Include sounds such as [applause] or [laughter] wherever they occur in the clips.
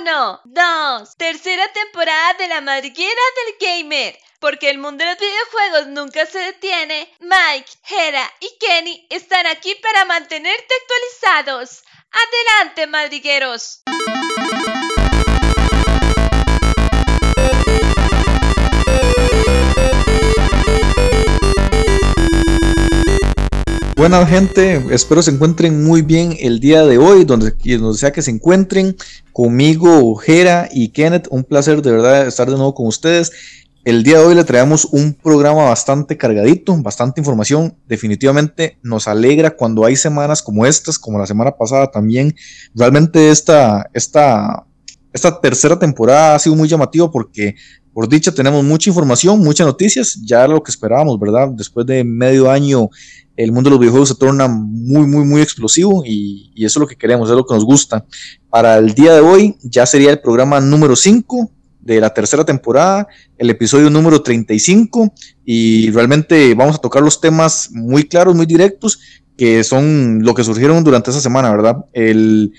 Uno, dos, tercera temporada de la madriguera del gamer. Porque el mundo de los videojuegos nunca se detiene, Mike, Hera y Kenny están aquí para mantenerte actualizados. Adelante, madrigueros. Buenas gente, espero se encuentren muy bien el día de hoy, donde, donde sea que se encuentren, conmigo, Jera y Kenneth, un placer de verdad estar de nuevo con ustedes. El día de hoy le traemos un programa bastante cargadito, bastante información, definitivamente nos alegra cuando hay semanas como estas, como la semana pasada también, realmente esta, esta, esta tercera temporada ha sido muy llamativa porque por dicha tenemos mucha información, muchas noticias, ya lo que esperábamos, ¿verdad? Después de medio año el mundo de los videojuegos se torna muy, muy, muy explosivo y, eso es lo que queremos, es lo que nos gusta. Para el día de hoy ya sería el programa número 5 de la tercera temporada, el episodio número 35 y realmente vamos a tocar los temas muy claros, muy directos, que son lo que surgieron durante esa semana, ¿verdad? El,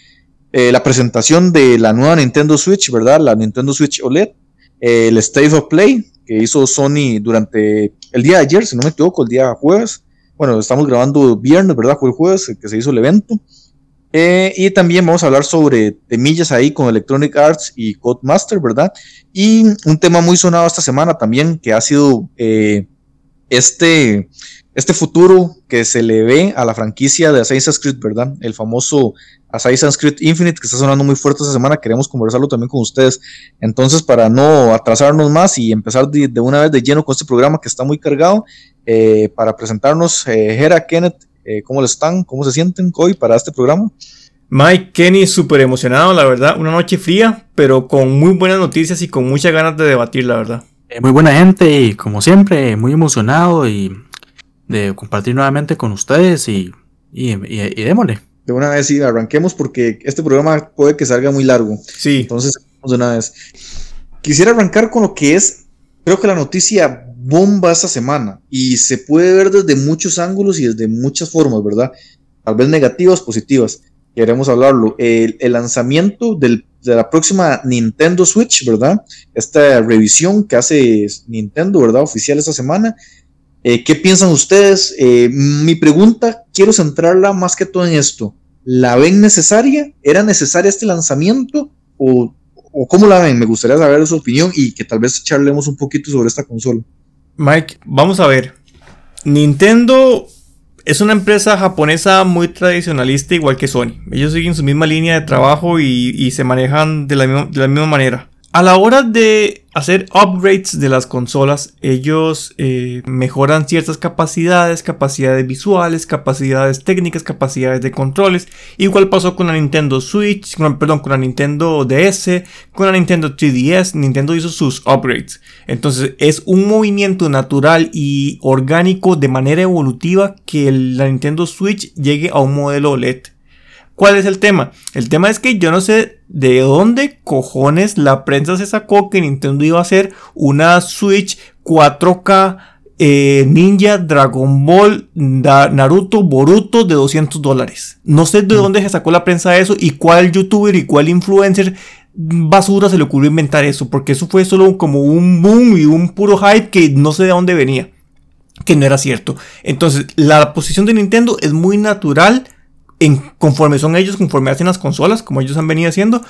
eh, la presentación de la nueva Nintendo Switch, ¿verdad? La Nintendo Switch OLED, el State of Play que hizo Sony durante el día de ayer, si no me equivoco, el día jueves, bueno, estamos grabando viernes, ¿verdad? Fue el jueves que se hizo el evento. Eh, y también vamos a hablar sobre temillas ahí con Electronic Arts y Codemaster, ¿verdad? Y un tema muy sonado esta semana también, que ha sido eh, este, este futuro que se le ve a la franquicia de Assassin's Creed, ¿verdad? El famoso Assassin's Creed Infinite que está sonando muy fuerte esta semana, queremos conversarlo también con ustedes. Entonces, para no atrasarnos más y empezar de, una vez de lleno con este programa que está muy cargado, eh, para presentarnos, eh, Hera, Kenneth, eh, ¿cómo les están? ¿Cómo se sienten hoy para este programa? Mike, Kenny, súper emocionado, la verdad. Una noche fría, pero con muy buenas noticias y con muchas ganas de debatir, la verdad. muy buena gente y como siempre, muy emocionado y de compartir nuevamente con ustedes y, y, y démosle de una vez sí, arranquemos porque este programa puede que salga muy largo. Sí. Entonces, de una vez. Quisiera arrancar con lo que es, creo que la noticia bomba esta semana y se puede ver desde muchos ángulos y desde muchas formas, ¿verdad? Tal vez negativas, positivas. Queremos hablarlo. El, lanzamiento de la próxima Nintendo Switch, ¿verdad? Esta revisión que hace Nintendo, ¿verdad? Oficial esta semana eh, ¿Qué piensan ustedes? Eh, mi pregunta, quiero centrarla más que todo en esto. ¿La ven necesaria? ¿Era necesario este lanzamiento? ¿O, cómo la ven? Me gustaría saber su opinión y que tal vez charlemos un poquito sobre esta consola. Mike, vamos a ver. Nintendo es una empresa japonesa muy tradicionalista, igual que Sony. Ellos siguen su misma línea de trabajo y, se manejan de la misma manera. A la hora de hacer upgrades de las consolas, ellos eh, mejoran ciertas capacidades, capacidades visuales, capacidades técnicas, capacidades de controles. Igual pasó con la Nintendo Switch, perdón, con la Nintendo DS, con la Nintendo 3DS. Nintendo hizo sus upgrades. Entonces es un movimiento natural y orgánico de manera evolutiva que la Nintendo Switch llegue a un modelo LED. ¿Cuál es el tema? El tema es que yo no sé de dónde cojones la prensa se sacó que Nintendo iba a hacer una Switch 4K eh, Ninja, Dragon Ball, Naruto, Boruto de 200 dólares. No sé de mm. dónde se sacó la prensa eso y cuál youtuber y cuál influencer basura se le ocurrió inventar eso, porque eso fue solo como un boom y un puro hype que no sé de dónde venía, que no era cierto. Entonces, la posición de Nintendo es muy natural conforme son ellos, conforme hacen las consolas, como ellos han venido haciendo,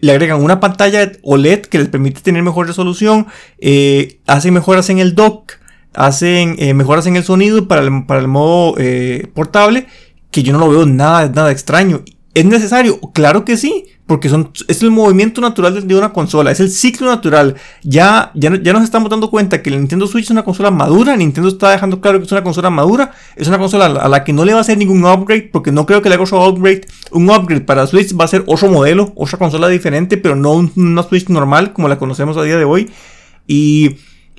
le agregan una pantalla OLED que les permite tener mejor resolución, eh, hacen mejoras en el dock, hacen eh, mejoras en el sonido para el, para el modo eh, portable, que yo no lo veo nada, nada extraño. ¿Es necesario? Claro que sí, porque son, es el movimiento natural de una consola, es el ciclo natural. Ya, ya, ya nos estamos dando cuenta que la Nintendo Switch es una consola madura, Nintendo está dejando claro que es una consola madura, es una consola a la que no le va a hacer ningún upgrade, porque no creo que le haga otro upgrade. Un upgrade para Switch va a ser otro modelo, otra consola diferente, pero no una Switch normal como la conocemos a día de hoy. Y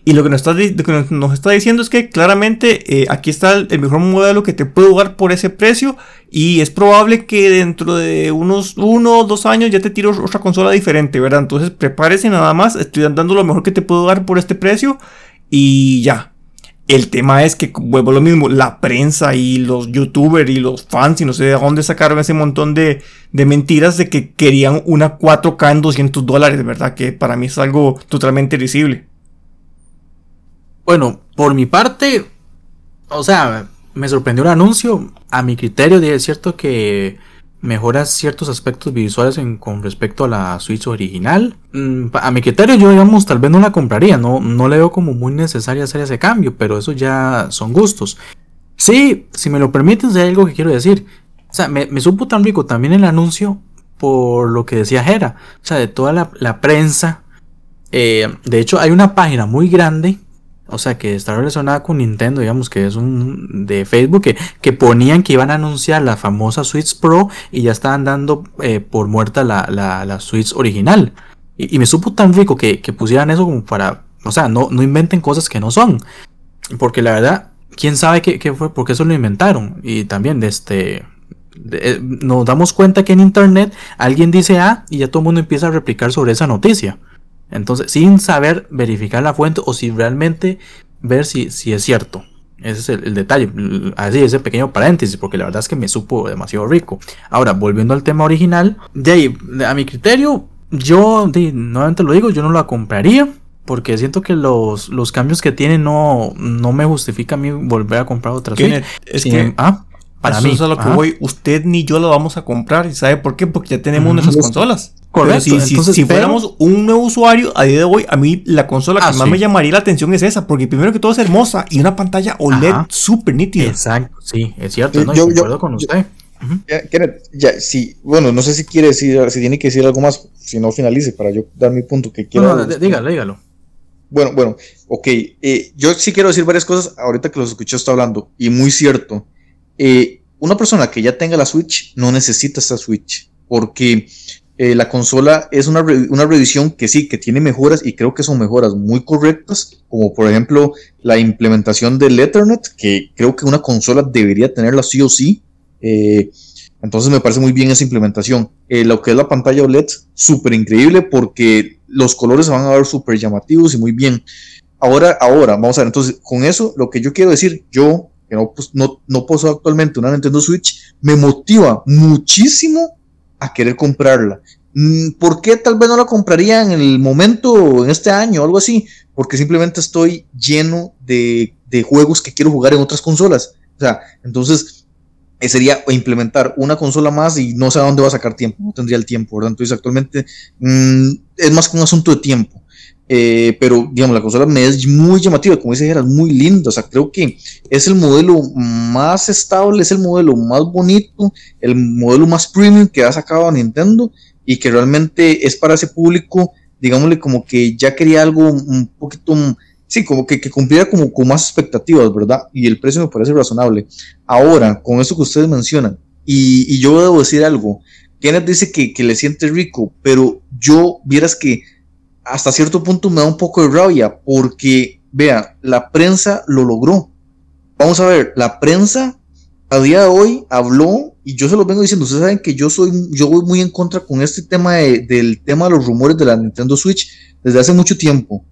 y lo que nos está, diciendo es que claramente eh, aquí está el, mejor modelo que te puedo dar por ese precio. Y es probable que dentro de unos uno o dos años ya te tiro otra consola diferente, ¿verdad? Entonces prepárese nada más. Estoy dando lo mejor que te puedo dar por este precio. Y ya. El tema es que, vuelvo a lo mismo, la prensa y los youtubers y los fans y no sé de dónde sacaron ese montón de, mentiras de que querían una 4K en 200 dólares, ¿verdad? Que para mí es algo totalmente risible. Bueno, por mi parte, o sea, me sorprendió el anuncio. A mi criterio, es cierto que mejora ciertos aspectos visuales con respecto a la Switch original. Mm, a mi criterio yo digamos tal vez no la compraría, no, no le veo como muy necesario hacer ese cambio, pero eso ya son gustos. Sí, si me lo permiten, hay algo que quiero decir. O sea, me, supo tan rico también el anuncio por lo que decía Jera. O sea, de toda la, prensa. Eh, de hecho, hay una página muy grande o sea, que está relacionada con Nintendo, digamos que es un de Facebook, que, ponían que iban a anunciar la famosa Switch Pro y ya estaban dando eh, por muerta la, la, Switch original. Y, me supo tan rico que, pusieran eso como para, o sea, no, no inventen cosas que no son. Porque la verdad, quién sabe qué, fue, por qué eso lo inventaron. Y también, este, eh, nos damos cuenta que en internet alguien dice A y ya todo el mundo empieza a replicar sobre esa noticia. Entonces, sin saber verificar la fuente o si realmente ver si, si es cierto. Ese es el, detalle. Así, ese pequeño paréntesis, porque la verdad es que me supo demasiado rico. Ahora, volviendo al tema original, de ahí, a mi criterio, yo, nuevamente lo digo, yo no la compraría. Porque siento que los, los cambios que tiene no, no me justifica a mí volver a comprar otra Switch. Es que, ah, para mí. Eso es a lo que voy. Usted ni yo lo vamos a comprar. ¿Y sabe por qué? Porque ya tenemos nuestras consolas. Correcto. si, si, fuéramos un nuevo usuario a día de hoy, a mí la consola que ah, más me llamaría la atención es esa, porque primero que todo es hermosa y una pantalla OLED súper nítida. Exacto, sí, es cierto, no, yo, yo, con usted. ya, sí, bueno, no sé si quiere decir, si tiene que decir algo más, si no finalice, para yo dar mi punto que quiero. No, dígalo, dígalo. Bueno, bueno, ok. Eh, yo sí quiero decir varias cosas ahorita que los escuché está hablando, y muy cierto. Eh, una persona que ya tenga la Switch no necesita esta Switch, porque eh, la consola es una, una, revisión que sí, que tiene mejoras y creo que son mejoras muy correctas, como por ejemplo la implementación del Ethernet, que creo que una consola debería tenerla sí o sí. Eh, entonces me parece muy bien esa implementación. Lo que es la pantalla OLED, súper increíble porque los colores se van a ver súper llamativos y muy bien. Ahora, ahora, vamos a ver, entonces con eso lo que yo quiero decir, yo que no, pues, no, no poseo actualmente una Nintendo Switch, me motiva muchísimo a querer comprarla. Mm, ¿Por qué tal vez no la compraría en el momento, en este año o algo así? Porque simplemente estoy lleno de, juegos que quiero jugar en otras consolas. O sea, entonces eh, sería implementar una consola más y no sé a dónde va a sacar tiempo, no tendría el tiempo, ¿verdad? Entonces actualmente mm, es más que un asunto de tiempo. Eh, pero digamos, la consola me es muy llamativa, como dice era muy linda, o sea, creo que es el modelo más estable, es el modelo más bonito, el modelo más premium que ha sacado Nintendo y que realmente es para ese público, digámosle como que ya quería algo un poquito, sí, como que, que cumpliera como con más expectativas, ¿verdad? Y el precio me parece razonable. Ahora, con eso que ustedes mencionan, y, y yo debo decir algo, Kenneth dice que, que le siente rico, pero yo vieras que hasta cierto punto me da un poco de rabia porque, vea, la prensa lo logró. Vamos a ver, la prensa a día de hoy habló y yo se lo vengo diciendo, ustedes saben que yo soy, yo voy muy en contra con este tema del tema de los rumores de la Nintendo Switch desde hace mucho tiempo.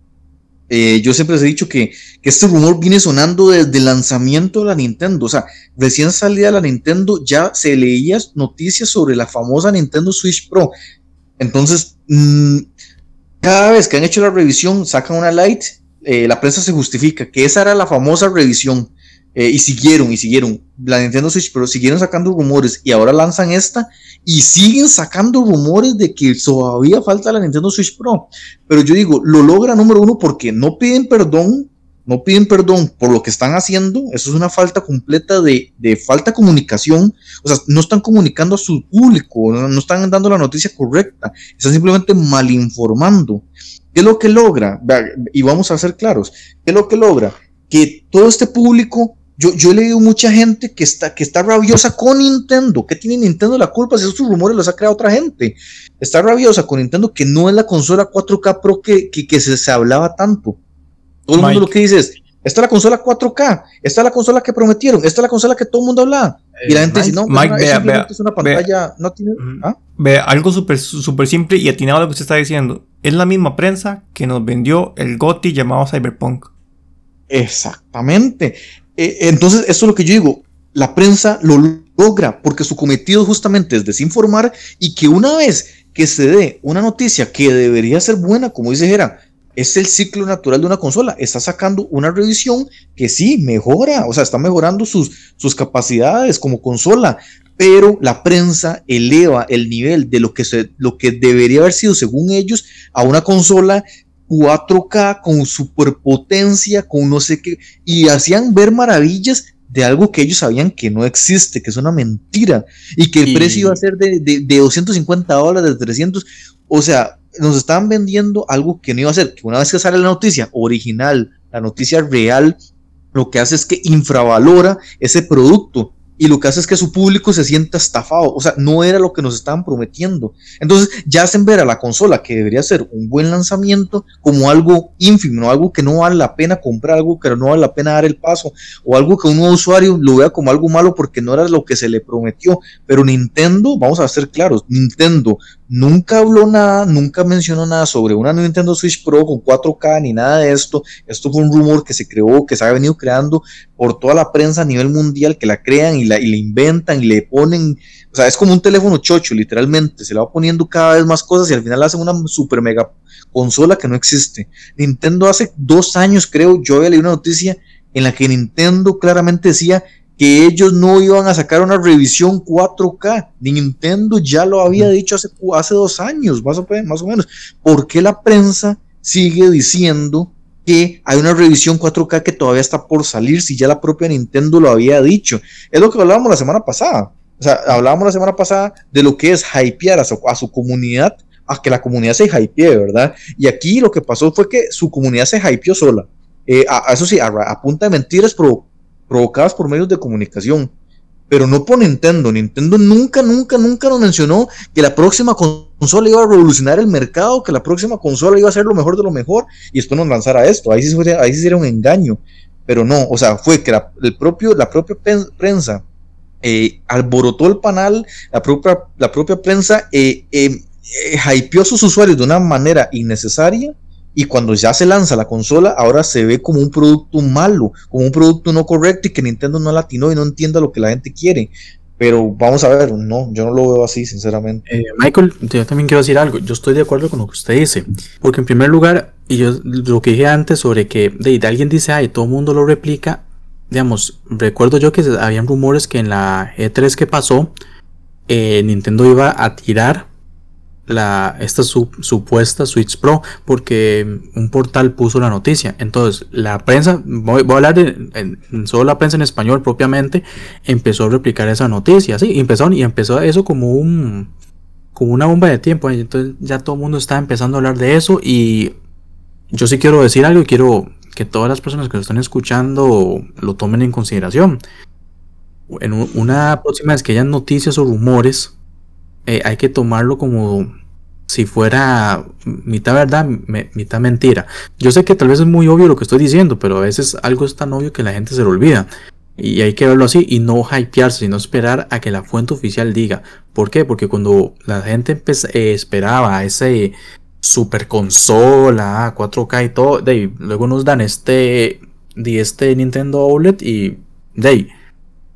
Eh, yo siempre les he dicho que, que, este rumor viene sonando desde el lanzamiento de la Nintendo. O sea, recién salida la Nintendo ya se leía noticias sobre la famosa Nintendo Switch Pro. Entonces, mmm, cada vez que han hecho la revisión, sacan una light, eh, la prensa se justifica que esa era la famosa revisión. Eh, y siguieron, y siguieron. La Nintendo Switch, pero siguieron sacando rumores y ahora lanzan esta y siguen sacando rumores de que todavía falta la Nintendo Switch Pro. Pero yo digo, lo logra número uno porque no piden perdón no piden perdón por lo que están haciendo, eso es una falta completa de, falta de comunicación, o sea, no están comunicando a su público, no, están dando la noticia correcta, están simplemente malinformando. ¿Qué es lo que logra? Y vamos a ser claros, ¿qué es lo que logra? Que todo este público, yo, yo he leído mucha gente que está, que está rabiosa con Nintendo, ¿qué tiene Nintendo la culpa si esos rumores los ha creado otra gente? Está rabiosa con Nintendo que no es la consola 4K Pro que, que, se, se hablaba tanto todo el mundo lo que dice es, esta es la consola 4K, esta es la consola que prometieron, esta es la consola que todo el mundo habla. y la gente dice, no, Mike, vea, es una pantalla, no tiene... ¿ah? Ve, algo súper super simple y atinado a lo que usted está diciendo. Es la misma prensa que nos vendió el GOTI llamado Cyberpunk. Exactamente. Eh, entonces, esto es lo que yo digo. La prensa lo logra porque su cometido justamente es desinformar y que una vez que se dé una noticia que debería ser buena, como dice Jera, es el ciclo natural de una consola. Está sacando una revisión que sí mejora, o sea, está mejorando sus, sus capacidades como consola, pero la prensa eleva el nivel de lo que, se, lo que debería haber sido, según ellos, a una consola 4K con superpotencia, con no sé qué, y hacían ver maravillas de algo que ellos sabían que no existe, que es una mentira, y que el precio iba a ser de, de, de 250 dólares, de 300, o sea, nos estaban vendiendo algo que no iba a ser, que una vez que sale la noticia original, la noticia real, lo que hace es que infravalora ese producto y lo que hace es que su público se sienta estafado, o sea, no era lo que nos estaban prometiendo. Entonces ya hacen ver a la consola que debería ser un buen lanzamiento como algo ínfimo, algo que no vale la pena comprar, algo que no vale la pena dar el paso, o algo que un nuevo usuario lo vea como algo malo porque no era lo que se le prometió. Pero Nintendo, vamos a ser claros, Nintendo nunca habló nada, nunca mencionó nada sobre una Nintendo Switch Pro con 4K ni nada de esto. Esto fue un rumor que se creó, que se ha venido creando por toda la prensa a nivel mundial, que la crean y la, y inventan y le ponen. O sea, es como un teléfono chocho, literalmente. Se le va poniendo cada vez más cosas y al final hacen una super mega consola que no existe. Nintendo hace dos años, creo, yo había leído una noticia en la que Nintendo claramente decía que ellos no iban a sacar una revisión 4K. Nintendo ya lo había dicho hace, hace dos años, más o, más o menos. ¿Por qué la prensa sigue diciendo que hay una revisión 4K que todavía está por salir si ya la propia Nintendo lo había dicho? Es lo que hablábamos la semana pasada. O sea, hablábamos la semana pasada de lo que es hypear a su, a su comunidad, a que la comunidad se hypee, ¿verdad? Y aquí lo que pasó fue que su comunidad se hypeó sola. Eh, a, eso sí, a, a punta de mentiras, pero provocadas por medios de comunicación, pero no por Nintendo. Nintendo nunca, nunca, nunca nos mencionó que la próxima consola iba a revolucionar el mercado, que la próxima consola iba a ser lo mejor de lo mejor y después nos lanzara esto. Ahí sí, ahí sí sería un engaño, pero no, o sea, fue que la, el propio, la propia prensa eh, alborotó el panal, la propia, la propia prensa eh, eh, eh hypeó a sus usuarios de una manera innecesaria y cuando ya se lanza la consola, ahora se ve como un producto malo, como un producto no correcto y que Nintendo no latinó y no entienda lo que la gente quiere. Pero vamos a ver, no, yo no lo veo así, sinceramente. Eh, Michael, yo también quiero decir algo. Yo estoy de acuerdo con lo que usted dice. Porque en primer lugar, y yo lo que dije antes sobre que de, de alguien dice, ay, todo el mundo lo replica. Digamos, recuerdo yo que habían rumores que en la E3 que pasó, eh, Nintendo iba a tirar la, esta supuesta Switch Pro porque un portal puso la noticia. Entonces, la prensa, voy, a hablar de solo la prensa en español propiamente, empezó a replicar esa noticia. Sí, empezó, y empezó eso como un como una bomba de tiempo. Entonces, ya todo el mundo está empezando a hablar de eso. Y yo sí quiero decir algo y quiero que todas las personas que lo están escuchando lo tomen en consideración. En una próxima vez que hayan noticias o rumores eh, hay que tomarlo como si fuera mitad verdad, mitad mentira. Yo sé que tal vez es muy obvio lo que estoy diciendo, pero a veces algo es tan obvio que la gente se lo olvida. Y hay que verlo así y no hypearse, sino esperar a que la fuente oficial diga. ¿Por qué? Porque cuando la gente eh, esperaba ese super consola, 4K y todo, de luego nos dan este, de este Nintendo OLED y de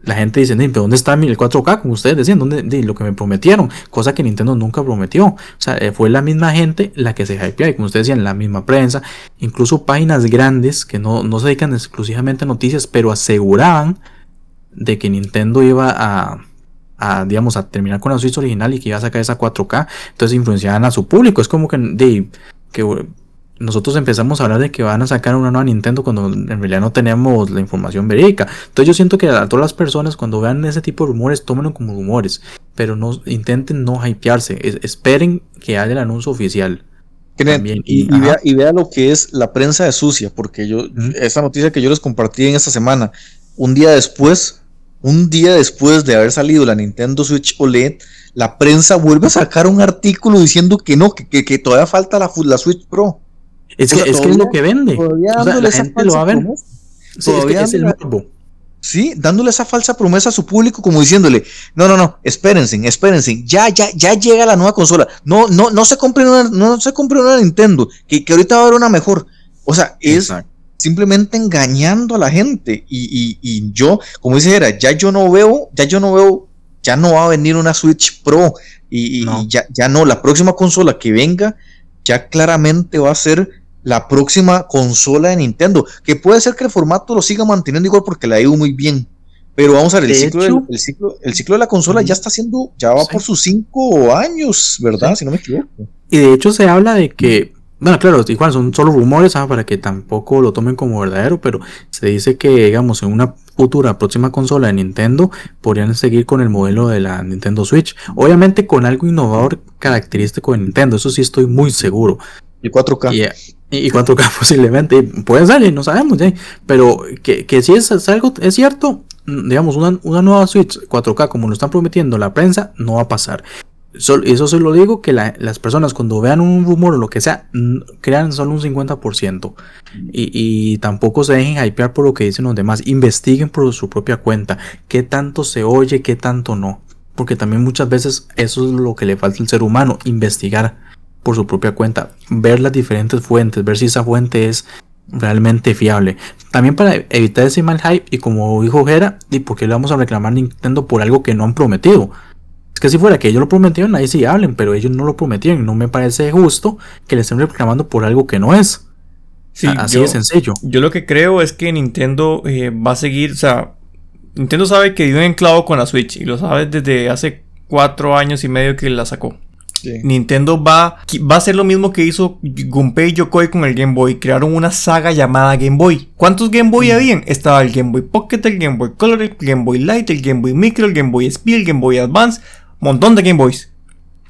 la gente dice, pero ¿dónde está el 4K? Como ustedes decían, ¿dónde, de, lo que me prometieron? Cosa que Nintendo nunca prometió. O sea, eh, fue la misma gente la que se hypeó, y como ustedes decían, la misma prensa, incluso páginas grandes que no, no se dedican exclusivamente a noticias, pero aseguraban de que Nintendo iba a, a, digamos, a terminar con la Switch original y que iba a sacar esa 4K. Entonces influenciaban a su público. Es como que, de, que nosotros empezamos a hablar de que van a sacar una nueva Nintendo cuando en realidad no tenemos la información verídica. Entonces yo siento que a todas las personas cuando vean ese tipo de rumores, tómenlo como rumores, pero no intenten no hypearse, esperen que haya el anuncio oficial. y, vea, lo que es la prensa de sucia, porque yo, esa noticia que yo les compartí en esta semana, un día después, un día después de haber salido la Nintendo Switch OLED, la prensa vuelve a sacar un artículo diciendo que no, que, que, todavía falta la, la Switch Pro. Es que, es, que es lo que vende. O sea, la gente lo va a ver. Sí, es, que es el morbo. Sí, dándole esa falsa promesa a su público, como diciéndole, no, no, no, espérense, espérense, ya, ya, ya llega la nueva consola. No, no, no se compre una, no se compre una Nintendo, que, que ahorita va a haber una mejor. O sea, es simplemente engañando a la gente. Y, yo, como dice era, ya yo no veo, ya yo no veo, ya no va a venir una Switch Pro y, Ya, ya no, la próxima consola que venga ya claramente va a ser la próxima consola de Nintendo, que puede ser que el formato lo siga manteniendo igual porque la ido muy bien. Pero vamos a ver, el ciclo, el, ciclo, el ciclo de la consola ya está haciendo, ya va por sus cinco años, ¿verdad? Si no me equivoco. Y de hecho se habla de que bueno, claro, igual son solo rumores ¿ah? para que tampoco lo tomen como verdadero, pero se dice que, digamos, en una futura próxima consola de Nintendo podrían seguir con el modelo de la Nintendo Switch. Obviamente con algo innovador característico de Nintendo, eso sí estoy muy seguro. Y 4K. Y, 4K [laughs] posiblemente, puede salir, no sabemos, pero que, que si es, algo, es cierto, digamos, una, una nueva Switch 4K como lo están prometiendo la prensa, no va a pasar eso se lo digo que las personas cuando vean un rumor o lo que sea, crean solo un 50%. Y, y, tampoco se dejen hypear por lo que dicen los demás. Investiguen por su propia cuenta. Qué tanto se oye, qué tanto no. Porque también muchas veces eso es lo que le falta al ser humano. Investigar por su propia cuenta. Ver las diferentes fuentes. Ver si esa fuente es realmente fiable. También para evitar ese mal hype. Y como dijo Jera, ¿y por qué le vamos a reclamar a Nintendo por algo que no han prometido? que si fuera que ellos lo prometieron, ahí sí hablen, pero ellos no lo prometieron. No me parece justo que le estén reclamando por algo que no es. Sí, Así de sencillo. Yo lo que creo es que Nintendo eh, va a seguir, o sea, Nintendo sabe que dio en clavo con la Switch y lo sabe desde hace cuatro años y medio que la sacó. Nintendo va, va a hacer lo mismo que hizo Gunpei y Yokoi con el Game Boy. Crearon una saga llamada Game Boy. ¿Cuántos Game Boy habían? Estaba el Game Boy Pocket, el Game Boy Color, el Game Boy Light, el Game Boy Micro, el Game Boy Speed, el Game Boy Advance montón de Game Boys.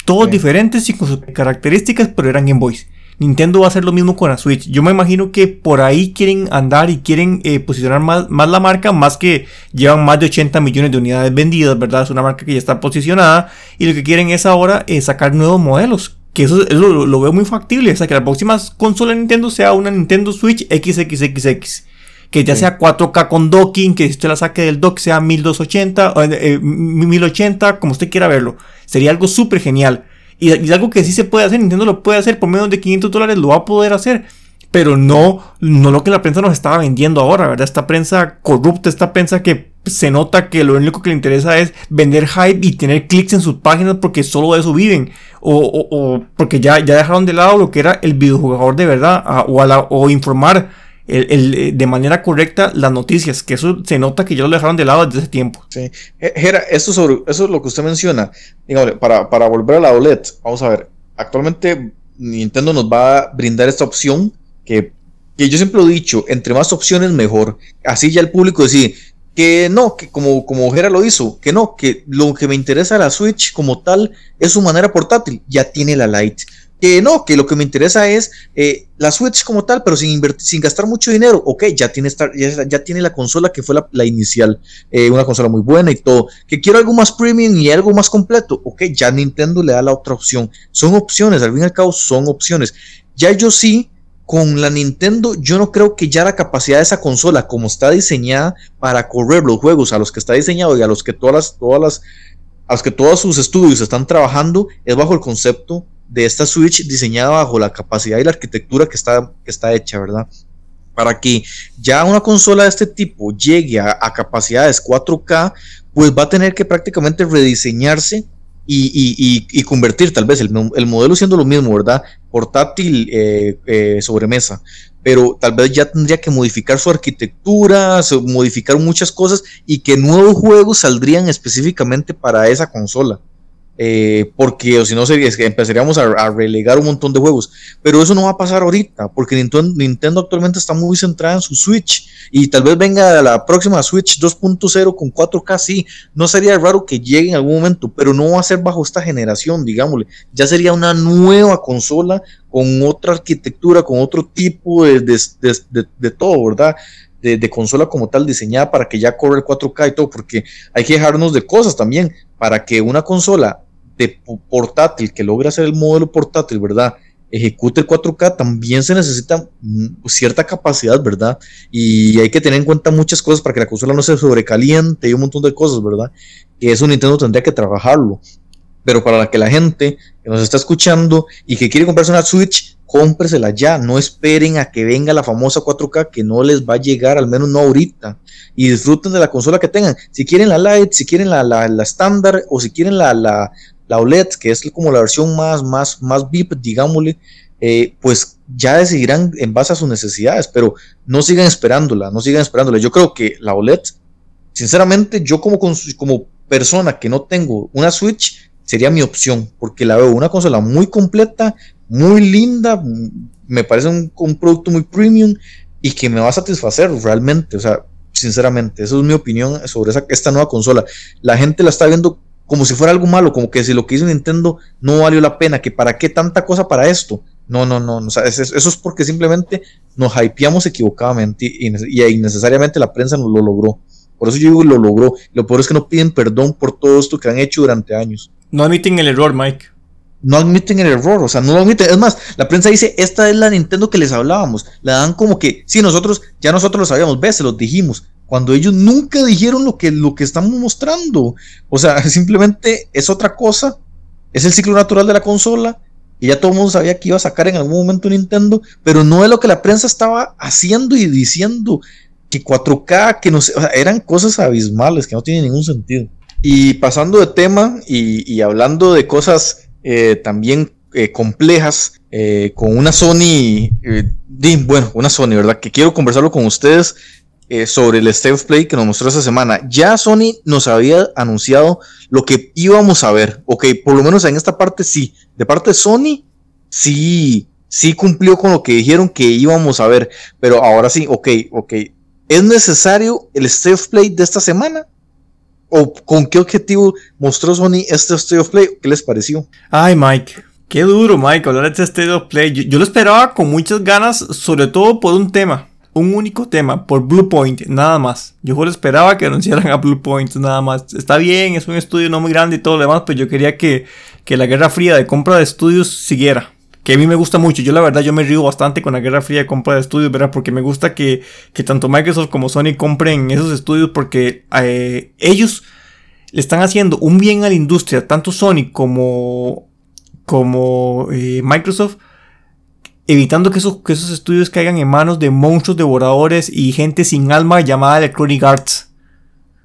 Todos diferentes y con sus características, pero eran Game Boys. Nintendo va a hacer lo mismo con la Switch. Yo me imagino que por ahí quieren andar y quieren eh, posicionar más, más, la marca, más que llevan más de 80 millones de unidades vendidas, ¿verdad? Es una marca que ya está posicionada y lo que quieren es ahora eh, sacar nuevos modelos. Que eso, lo, lo, veo muy factible. O sea, que la próxima consola de Nintendo sea una Nintendo Switch XXXX que ya sea 4K con docking, que si usted la saque del dock sea 1280, 1080, eh, como usted quiera verlo. Sería algo súper genial. Y, y, algo que sí se puede hacer, Nintendo lo puede hacer por menos de 500 dólares, lo va a poder hacer. Pero no, no lo que la prensa nos estaba vendiendo ahora, ¿verdad? Esta prensa corrupta, esta prensa que se nota que lo único que le interesa es vender hype y tener clics en sus páginas porque solo de eso viven. O, o, porque ya, ya dejaron de lado lo que era el videojugador de verdad. o, a o informar eh, de manera correcta las noticias, que eso se nota que ya lo dejaron de lado desde ese tiempo. Sí. Gera, eso, eso es lo que usted menciona. para, para volver a la OLED, vamos a ver, actualmente Nintendo nos va a brindar esta opción que, que yo siempre lo he dicho, entre más opciones mejor. Así ya el público decide que no, que como, como Jera lo hizo, que no, que lo que me interesa la Switch como tal es su manera portátil, ya tiene la Lite que no, que lo que me interesa es eh, la Switch como tal, pero sin, sin gastar mucho dinero. Ok, ya tiene, ya, tiene la consola que fue la, inicial, eh, una consola muy buena y todo. Que quiero algo más premium y algo más completo. Ok, ya Nintendo le da la otra opción. Son opciones, al fin y al cabo son opciones. Ya yo sí, con la Nintendo, yo no creo que ya la capacidad de esa consola, como está diseñada para correr los juegos a los que está diseñado y a los que todas las, todas las, a los que todos sus estudios están trabajando, es bajo el concepto de esta Switch diseñada bajo la capacidad y la arquitectura que está, que está hecha, ¿verdad? Para que ya una consola de este tipo llegue a, capacidades 4K, pues va a tener que prácticamente rediseñarse y, convertir tal vez el, modelo siendo lo mismo, ¿verdad? Portátil eh, eh, sobre mesa, pero tal vez ya tendría que modificar su arquitectura, modificar muchas cosas y que nuevos juegos saldrían específicamente para esa consola. Eh, porque o si no sería, que empezaríamos a, relegar un montón de juegos. Pero eso no va a pasar ahorita, porque Nintendo, actualmente está muy centrada en su Switch y tal vez venga la próxima Switch 2.0 con 4K, sí, no sería raro que llegue en algún momento, pero no va a ser bajo esta generación, digámosle, ya sería una nueva consola con otra arquitectura, con otro tipo de, de, todo, ¿verdad? De, consola como tal diseñada para que ya corra el 4K y todo, porque hay que dejarnos de cosas también para que una consola de portátil que logre hacer el modelo portátil, ¿verdad? Ejecute el 4K, también se necesita mm, cierta capacidad, ¿verdad? Y hay que tener en cuenta muchas cosas para que la consola no se sobrecaliente y un montón de cosas, ¿verdad? Que eso Nintendo tendría que trabajarlo. pero para que la gente que nos está escuchando y que quiere comprarse una Switch, cómpresela ya, no esperen a que venga la famosa 4K que no les va a llegar, al menos no ahorita, y disfruten de la consola que tengan. Si quieren la Lite, si quieren la, la, estándar o si quieren la, la, la, OLED, que es como la versión más, más, más VIP, digámosle, eh, pues ya decidirán en base a sus necesidades, pero no sigan esperándola, no sigan esperándola. Yo creo que la OLED, sinceramente, yo como, como persona que no tengo una Switch, sería mi opción, porque la veo una consola muy completa, muy linda, me parece un, producto muy premium y que me va a satisfacer realmente, o sea, sinceramente, esa es mi opinión sobre esta nueva consola. La gente la está viendo como si fuera algo malo, como que si lo que hizo Nintendo no valió la pena, que para qué tanta cosa para esto. No, no, no, eso es porque simplemente nos hypeamos equivocadamente y, y, innecesariamente la prensa nos lo logró. Por eso yo digo lo logró. Lo peor es que no piden perdón por todo esto que han hecho durante años. No admiten el error, Mike no admiten el error, o sea, no lo admiten. Es más, la prensa dice, esta es la Nintendo que les hablábamos. La dan como que, sí, nosotros, ya nosotros lo sabíamos, ves, se los dijimos. Cuando ellos nunca dijeron lo que, lo que estamos mostrando. O sea, [laughs] simplemente es otra cosa. Es el ciclo natural de la consola. Y ya todo el mundo sabía que iba a sacar en algún momento Nintendo. Pero no es lo que la prensa estaba haciendo y diciendo. Que 4K, que no sé, o sea, eran cosas abismales que no tienen ningún sentido. Y pasando de tema y hablando de cosas eh, también eh, complejas eh, con una Sony, bueno, una Sony, ¿verdad? Que quiero conversarlo con ustedes sobre el State of Play que nos mostró esta semana. Ya Sony nos había anunciado lo que íbamos a ver, ok, por lo menos en esta parte sí, de parte de Sony, sí, sí cumplió con lo que dijeron que íbamos a ver, pero ahora sí, ok, ok, ¿es necesario el State of Play de esta semana? ¿O con qué objetivo mostró Sony este State of Play? ¿Qué les pareció? Ay, Mike. Qué duro, Mike, hablar de este State of Play. Yo, lo esperaba con muchas ganas, sobre todo por un tema. Un único tema, por Bluepoint, nada más. Yo solo esperaba que anunciaran a Bluepoint, nada más. Está bien, es un estudio no muy grande y todo lo demás, pero yo quería que, que la guerra fría de compra de estudios siguiera que a mí me gusta mucho. Yo la verdad yo me río bastante con la Guerra Fría de compra de estudios, ¿verdad? Porque me gusta que, que tanto Microsoft como Sony compren esos estudios porque eh, ellos le están haciendo un bien a la industria, tanto Sony como, como eh, Microsoft, evitando que esos, que esos estudios caigan en manos de monstruos devoradores y gente sin alma llamada Electronic Arts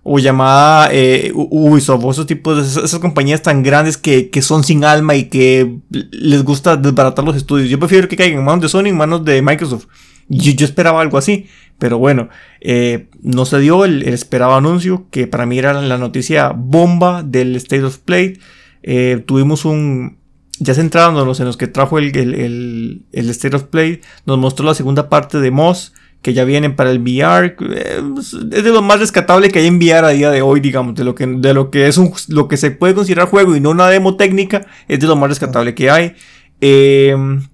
o llamada eh, Ubisoft, o esos tipos de esas, compañías tan grandes que, son sin alma y que les gusta desbaratar los estudios. Yo prefiero que caigan en manos de Sony, en manos de Microsoft. Yo, yo esperaba algo así, pero bueno, eh, no se dio el, esperado anuncio, que para mí era la noticia bomba del State of Play. Eh, tuvimos un, ya centrándonos en los que trajo el, el, el, State of Play, nos mostró la segunda parte de Moss que ya vienen para el VR. Eh, es de lo más rescatable que hay en VR a día de hoy, digamos, de lo que, de lo que es un, lo que se puede considerar juego y no una demo técnica, es de lo más rescatable que hay. Em,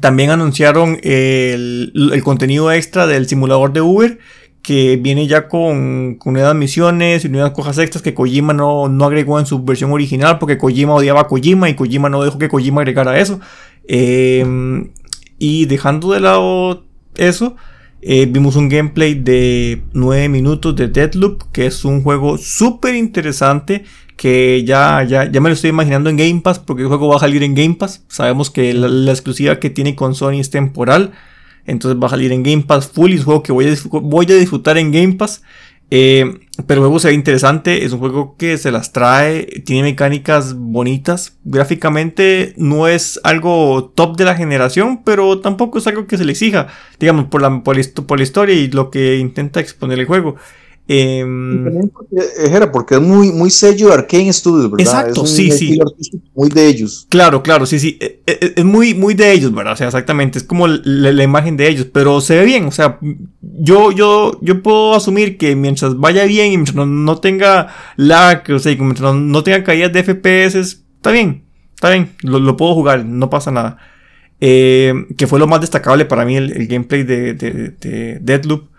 también anunciaron el, el, contenido extra del simulador de Uber, que viene ya con, con nuevas misiones y nuevas cosas extras que Kojima no, no agregó en su versión original, porque Kojima odiaba a Kojima y Kojima no dejó que Kojima agregara eso. Em, y dejando de lado eso, eh, vimos un gameplay de 9 minutos de Deadloop, que es un juego súper interesante. Que ya, ya, ya me lo estoy imaginando en Game Pass, porque el juego va a salir en Game Pass. Sabemos que la exclusiva que tiene con Sony es temporal. Entonces va a salir en Game Pass full y es un juego que voy a, voy a disfrutar en Game Pass. Eh, pero el juego se ve interesante, es un juego que se las trae, tiene mecánicas bonitas, gráficamente no es algo top de la generación, pero tampoco es algo que se le exija, digamos, por la, por la historia y lo que intenta exponer el juego. Eh, era porque es muy, muy sello de Arkane Studios, ¿verdad? Exacto, sí, sí. Muy de ellos. Claro, claro, sí, sí. Eh, eh, es, muy, muy de ellos, ¿verdad? O sea, exactamente. Es como la, imagen de ellos, pero se ve bien. O sea, yo, yo, yo puedo asumir que mientras vaya bien y mientras no, tenga lag, o sea, mientras no, tenga caídas de FPS, está bien. Está bien, lo, puedo jugar, no pasa nada. Eh, que fue lo más destacable para mí el, gameplay de, de, de Deadloop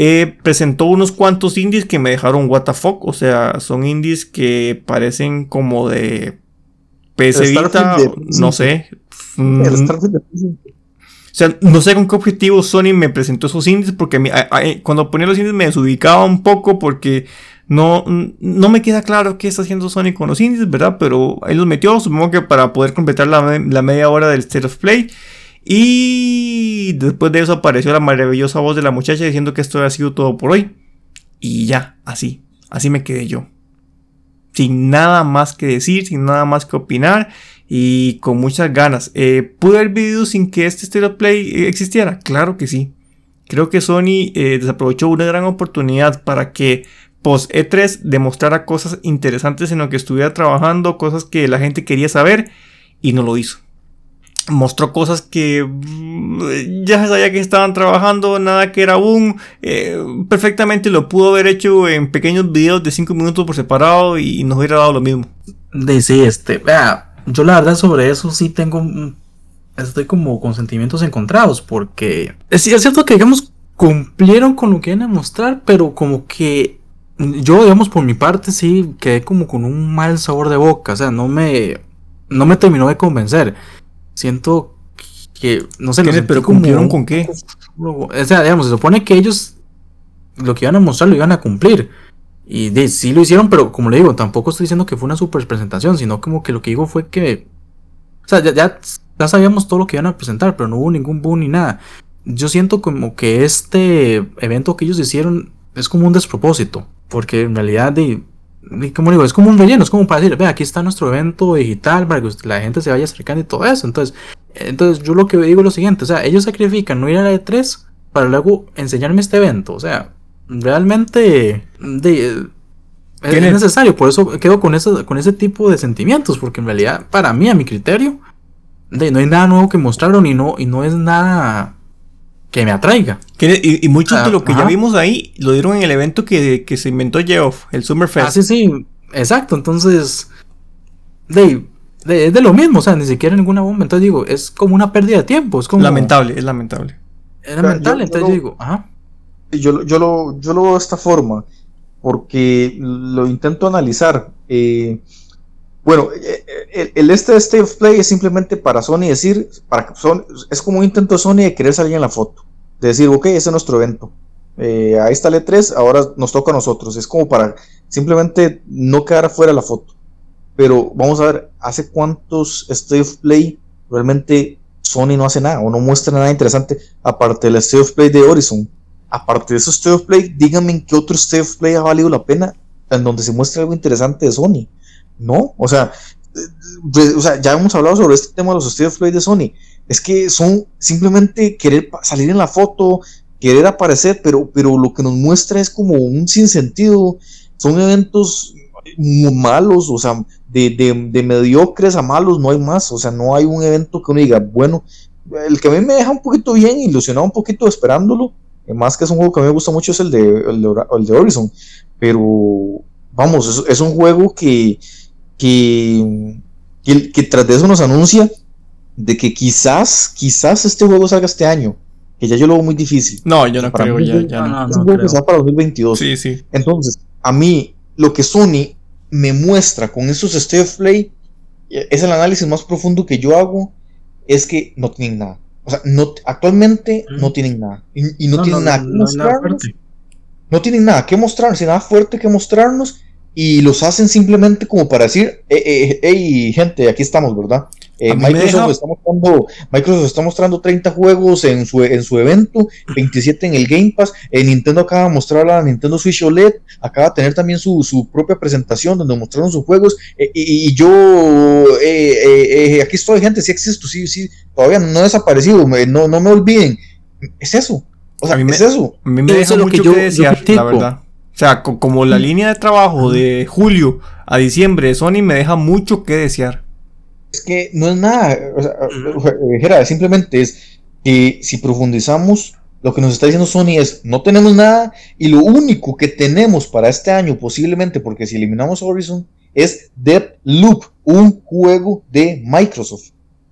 eh, presentó unos cuantos indies que me dejaron fuck. O sea, son indies que parecen como de PC Vita, no sé. Mm. o sea, no sé con qué objetivo Sony me presentó esos indies porque cuando ponía los indies me desubicaba un poco porque No, no me queda claro qué está haciendo Sony con los indies, ¿verdad? Pero ahí los metió, supongo que para poder completar la, la media hora del State of Play. Y después de eso apareció la maravillosa voz de la muchacha diciendo que esto ha sido todo por hoy. Y ya, así, así me quedé yo. Sin nada más que decir, sin nada más que opinar y con muchas ganas. Eh, ¿Pude haber vivido sin que este State of Play existiera? Claro que sí. Creo que Sony eh, desaprovechó una gran oportunidad para que post E3 demostrara cosas interesantes en lo que estuviera trabajando, cosas que la gente quería saber y no lo hizo. Mostró cosas que mm, ya sabía que estaban trabajando, nada que era aún. Eh, perfectamente lo pudo haber hecho en pequeños videos de 5 minutos por separado y nos hubiera dado lo mismo. De sí, este, vea, yo la verdad sobre eso sí tengo estoy como con sentimientos encontrados porque es, cierto que digamos cumplieron con lo que iban a mostrar, pero como que yo digamos por mi parte sí quedé como con un mal sabor de boca, o sea, no me no me terminó de convencer. Siento que no sé, pero cumplieron con qué? O sea, digamos, se supone que ellos lo que iban a mostrar lo iban a cumplir. Y de, sí lo hicieron, pero como le digo, tampoco estoy diciendo que fue una super presentación, sino como que lo que digo fue que. O sea, ya, ya ya sabíamos todo lo que iban a presentar, pero no hubo ningún boom ni nada. Yo siento como que este evento que ellos hicieron es como un despropósito, porque en realidad, de, como digo, es como un relleno, es como para decir, ve, aquí está nuestro evento digital para que la gente se vaya acercando y todo eso. Entonces, entonces yo lo que digo es lo siguiente, o sea, ellos sacrifican no ir a la E3 para luego enseñarme este evento, o sea, realmente de, es necesario, por eso quedo con, eso, con ese tipo de sentimientos, porque en realidad, para mí, a mi criterio, no hay nada nuevo que mostraron y no, y no es nada que me atraiga. Y, y mucho de lo que ya vimos ahí lo dieron en el evento que, se inventó Geoff, el Summerfest. Ah, sí, sí, exacto. Entonces, de, es de lo mismo, o sea, ni siquiera ninguna bomba. Entonces digo, es como una pérdida de tiempo. Es como, lamentable, es lamentable. Es lamentable, entonces yo digo, ajá. Yo, yo, lo, yo lo veo de esta forma, porque lo intento analizar. Eh, bueno, eh, eh, el, este State of Play es simplemente para Sony decir, para Sony, es como un intento de Sony de querer salir en la foto, de decir, ok, ese es nuestro evento. Eh, ahí está el E3, ahora nos toca a nosotros. Es como para simplemente no quedar fuera la foto. Pero vamos a ver, ¿hace cuántos State of Play realmente Sony no hace nada o no muestra nada interesante aparte del State of Play de Horizon? Aparte de esos State of Play, díganme en qué otro State of Play ha valido la pena en donde se muestra algo interesante de Sony. No, o sea, pues, o sea, ya hemos hablado sobre este tema de los of Play de Sony. Es que son simplemente querer salir en la foto, querer aparecer, pero, pero lo que nos muestra es como un sinsentido. Son eventos malos, o sea, de, de, mediocres a malos no hay más. O sea, no hay un evento que uno diga, bueno, el que a mí me deja un poquito bien, ilusionado un poquito esperándolo, eh, más que es un juego que a mí me gusta mucho, es de, el de, el de Horizon. Pero, vamos, es un juego que que, que, tras de eso nos anuncia de que quizás, quizás este juego salga este año. Que ya yo lo veo muy difícil. No, yo no creo, ya, ya no. Es un juego que para 2022. Sí, sí. Entonces, a mí, lo que Sony me muestra con esos State of Play, es el análisis más profundo que yo hago, es que no tienen nada. O sea, no, actualmente no tienen nada. Y, no, tienen nada que mostrarnos. No tienen nada que mostrarnos, nada fuerte que mostrarnos y los hacen simplemente como para decir, hey, eh, gente, aquí estamos, ¿verdad? Eh, Microsoft, está mostrando, Microsoft está mostrando 30 juegos en su, en su evento, 27 en el Game Pass, eh, Nintendo acaba de mostrar la Nintendo Switch OLED, acaba de tener también su, su propia presentación donde mostraron sus juegos, y, yo, aquí estoy, gente, sí existo, sí, sí, todavía no he desaparecido, no, no me olviden, es eso, o sea, es eso. A mí me deja mucho que, desear, la verdad. O sea, como la línea de trabajo de julio a diciembre de Sony me deja mucho que desear. Es que no es nada, o sea, simplemente es que si profundizamos, lo que nos está diciendo Sony es, no tenemos nada y lo único que tenemos para este año posiblemente, porque si eliminamos Horizon, es Loop, un juego de Microsoft.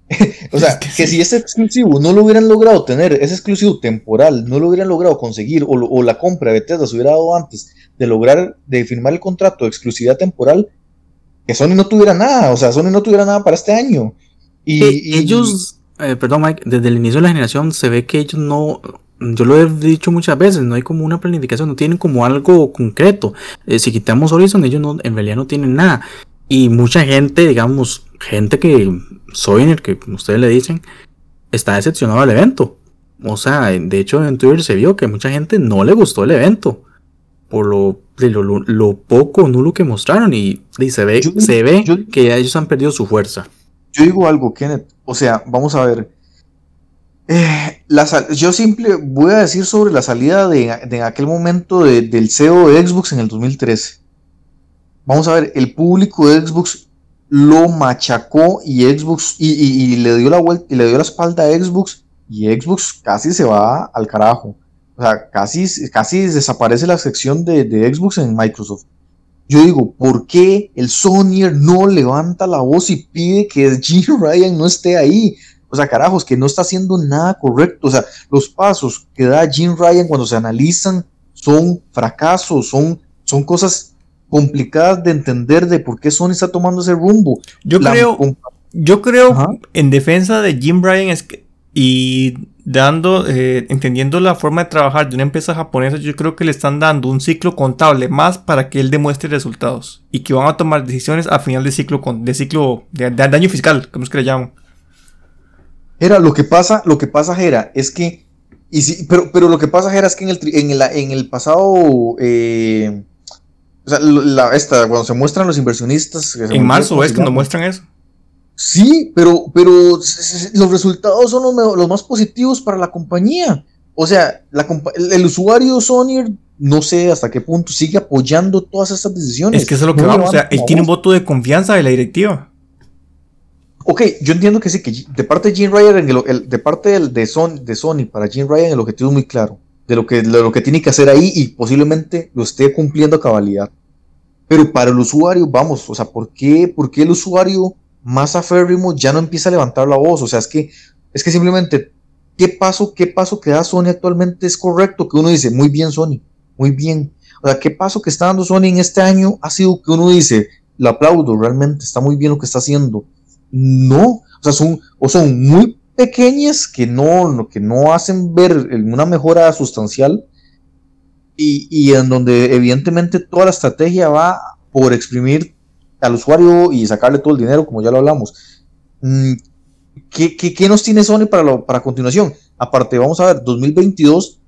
[laughs] o sea, que, si ese exclusivo no lo hubieran logrado tener, ese exclusivo temporal, no lo hubieran logrado conseguir, o, la compra de Bethesda se hubiera dado antes de lograr, de firmar el contrato de exclusividad temporal, que Sony no tuviera nada, o sea, Sony no tuviera nada para este año. Y, ellos, eh, perdón Mike, desde el inicio de la generación se ve que ellos no, yo lo he dicho muchas veces, no hay como una planificación, no tienen como algo concreto. Eh, si quitamos Horizon, ellos no, en realidad no tienen nada. Y mucha gente, digamos, gente que soy el que ustedes le dicen, está decepcionado del evento. O sea, de hecho en Twitter se vio que mucha gente no le gustó el evento. Por lo, lo, lo, poco nulo que mostraron. Y, se ve, se ve que ellos han perdido su fuerza. Yo digo algo, Kenneth. O sea, vamos a ver. Eh, yo simple voy a decir sobre la salida de, de aquel momento del CEO de Xbox en el 2013. Vamos a ver, el público de Xbox lo machacó y Xbox y, le dio la vuelta y le dio la espalda a Xbox y Xbox casi se va al carajo. O sea, casi, casi desaparece la sección de, de Xbox en Microsoft. Yo digo, ¿por qué el Sonyer no levanta la voz y pide que [laughs] Jim Ryan no esté ahí? O sea, carajos, que no está haciendo nada correcto. O sea, los pasos que da Jim Ryan cuando se analizan son fracasos, son, son cosas complicadas de entender de por qué Sony está tomando ese rumbo. Yo creo, yo creo en defensa de Jim Ryan es que, y dando, eh, entendiendo la forma de trabajar de una empresa japonesa, yo creo que le están dando un ciclo contable más para que él demuestre resultados y que van a tomar decisiones a final de ciclo, de ciclo de, de año fiscal, como es que le llaman. Era, lo que pasa, lo que pasa, Jera, es que, y sí, pero, pero lo que pasa, Jera, es que en el, en en el pasado, eh, o sea, la, esta, cuando se muestran los inversionistas. en marzo es cuando muestran eso. Sí, pero, pero los resultados son los, los más positivos para la compañía. O sea, la, el, usuario Sony, no sé hasta qué punto, sigue apoyando todas estas decisiones. Es que eso es lo que vamos. O sea, él tiene un voto de confianza de la directiva. Ok, yo entiendo que sí, que de parte de Jim Ryan, de parte de, Sony, de Sony para Jim Ryan el objetivo es muy claro, de lo, que, lo que tiene que hacer ahí y posiblemente lo esté cumpliendo a cabalidad. Pero para el usuario, vamos, o sea, ¿por qué, por qué el usuario más aférrimo ya no empieza a levantar la voz? O sea, es que, es que simplemente, ¿qué paso, qué paso que da Sony actualmente es correcto? Que uno dice, muy bien Sony, muy bien. O sea, ¿qué paso que está dando Sony en este año ha sido que uno dice, lo aplaudo, realmente está muy bien lo que está haciendo? No, o sea, son, o son muy pequeñas que no, que no hacen ver una mejora sustancial y, en donde evidentemente toda la estrategia va por exprimir al usuario y sacarle todo el dinero, como ya lo hablamos. Mm, ¿Qué, qué, nos tiene Sony para, para continuación? Aparte, vamos a ver, 2022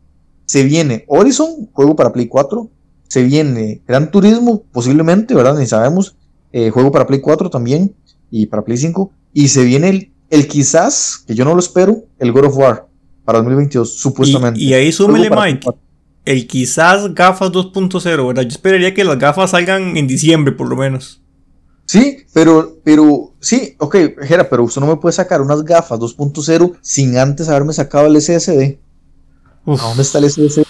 se viene Horizon, juego para Play 4, se viene Gran Turismo, posiblemente, ¿verdad? Ni sabemos, eh, juego para Play 4 también, y para Play 5. Y se viene el, el quizás, que yo no lo espero, el God of War para 2022, supuestamente. Y, ahí súmele, Mike, el quizás gafas 2.0, ¿verdad? Yo esperaría que las gafas salgan en diciembre, por lo menos. Sí, pero, pero, sí, ok, Jera, pero usted no me puede sacar unas gafas 2.0 sin antes haberme sacado el SSD. dónde está el SSD?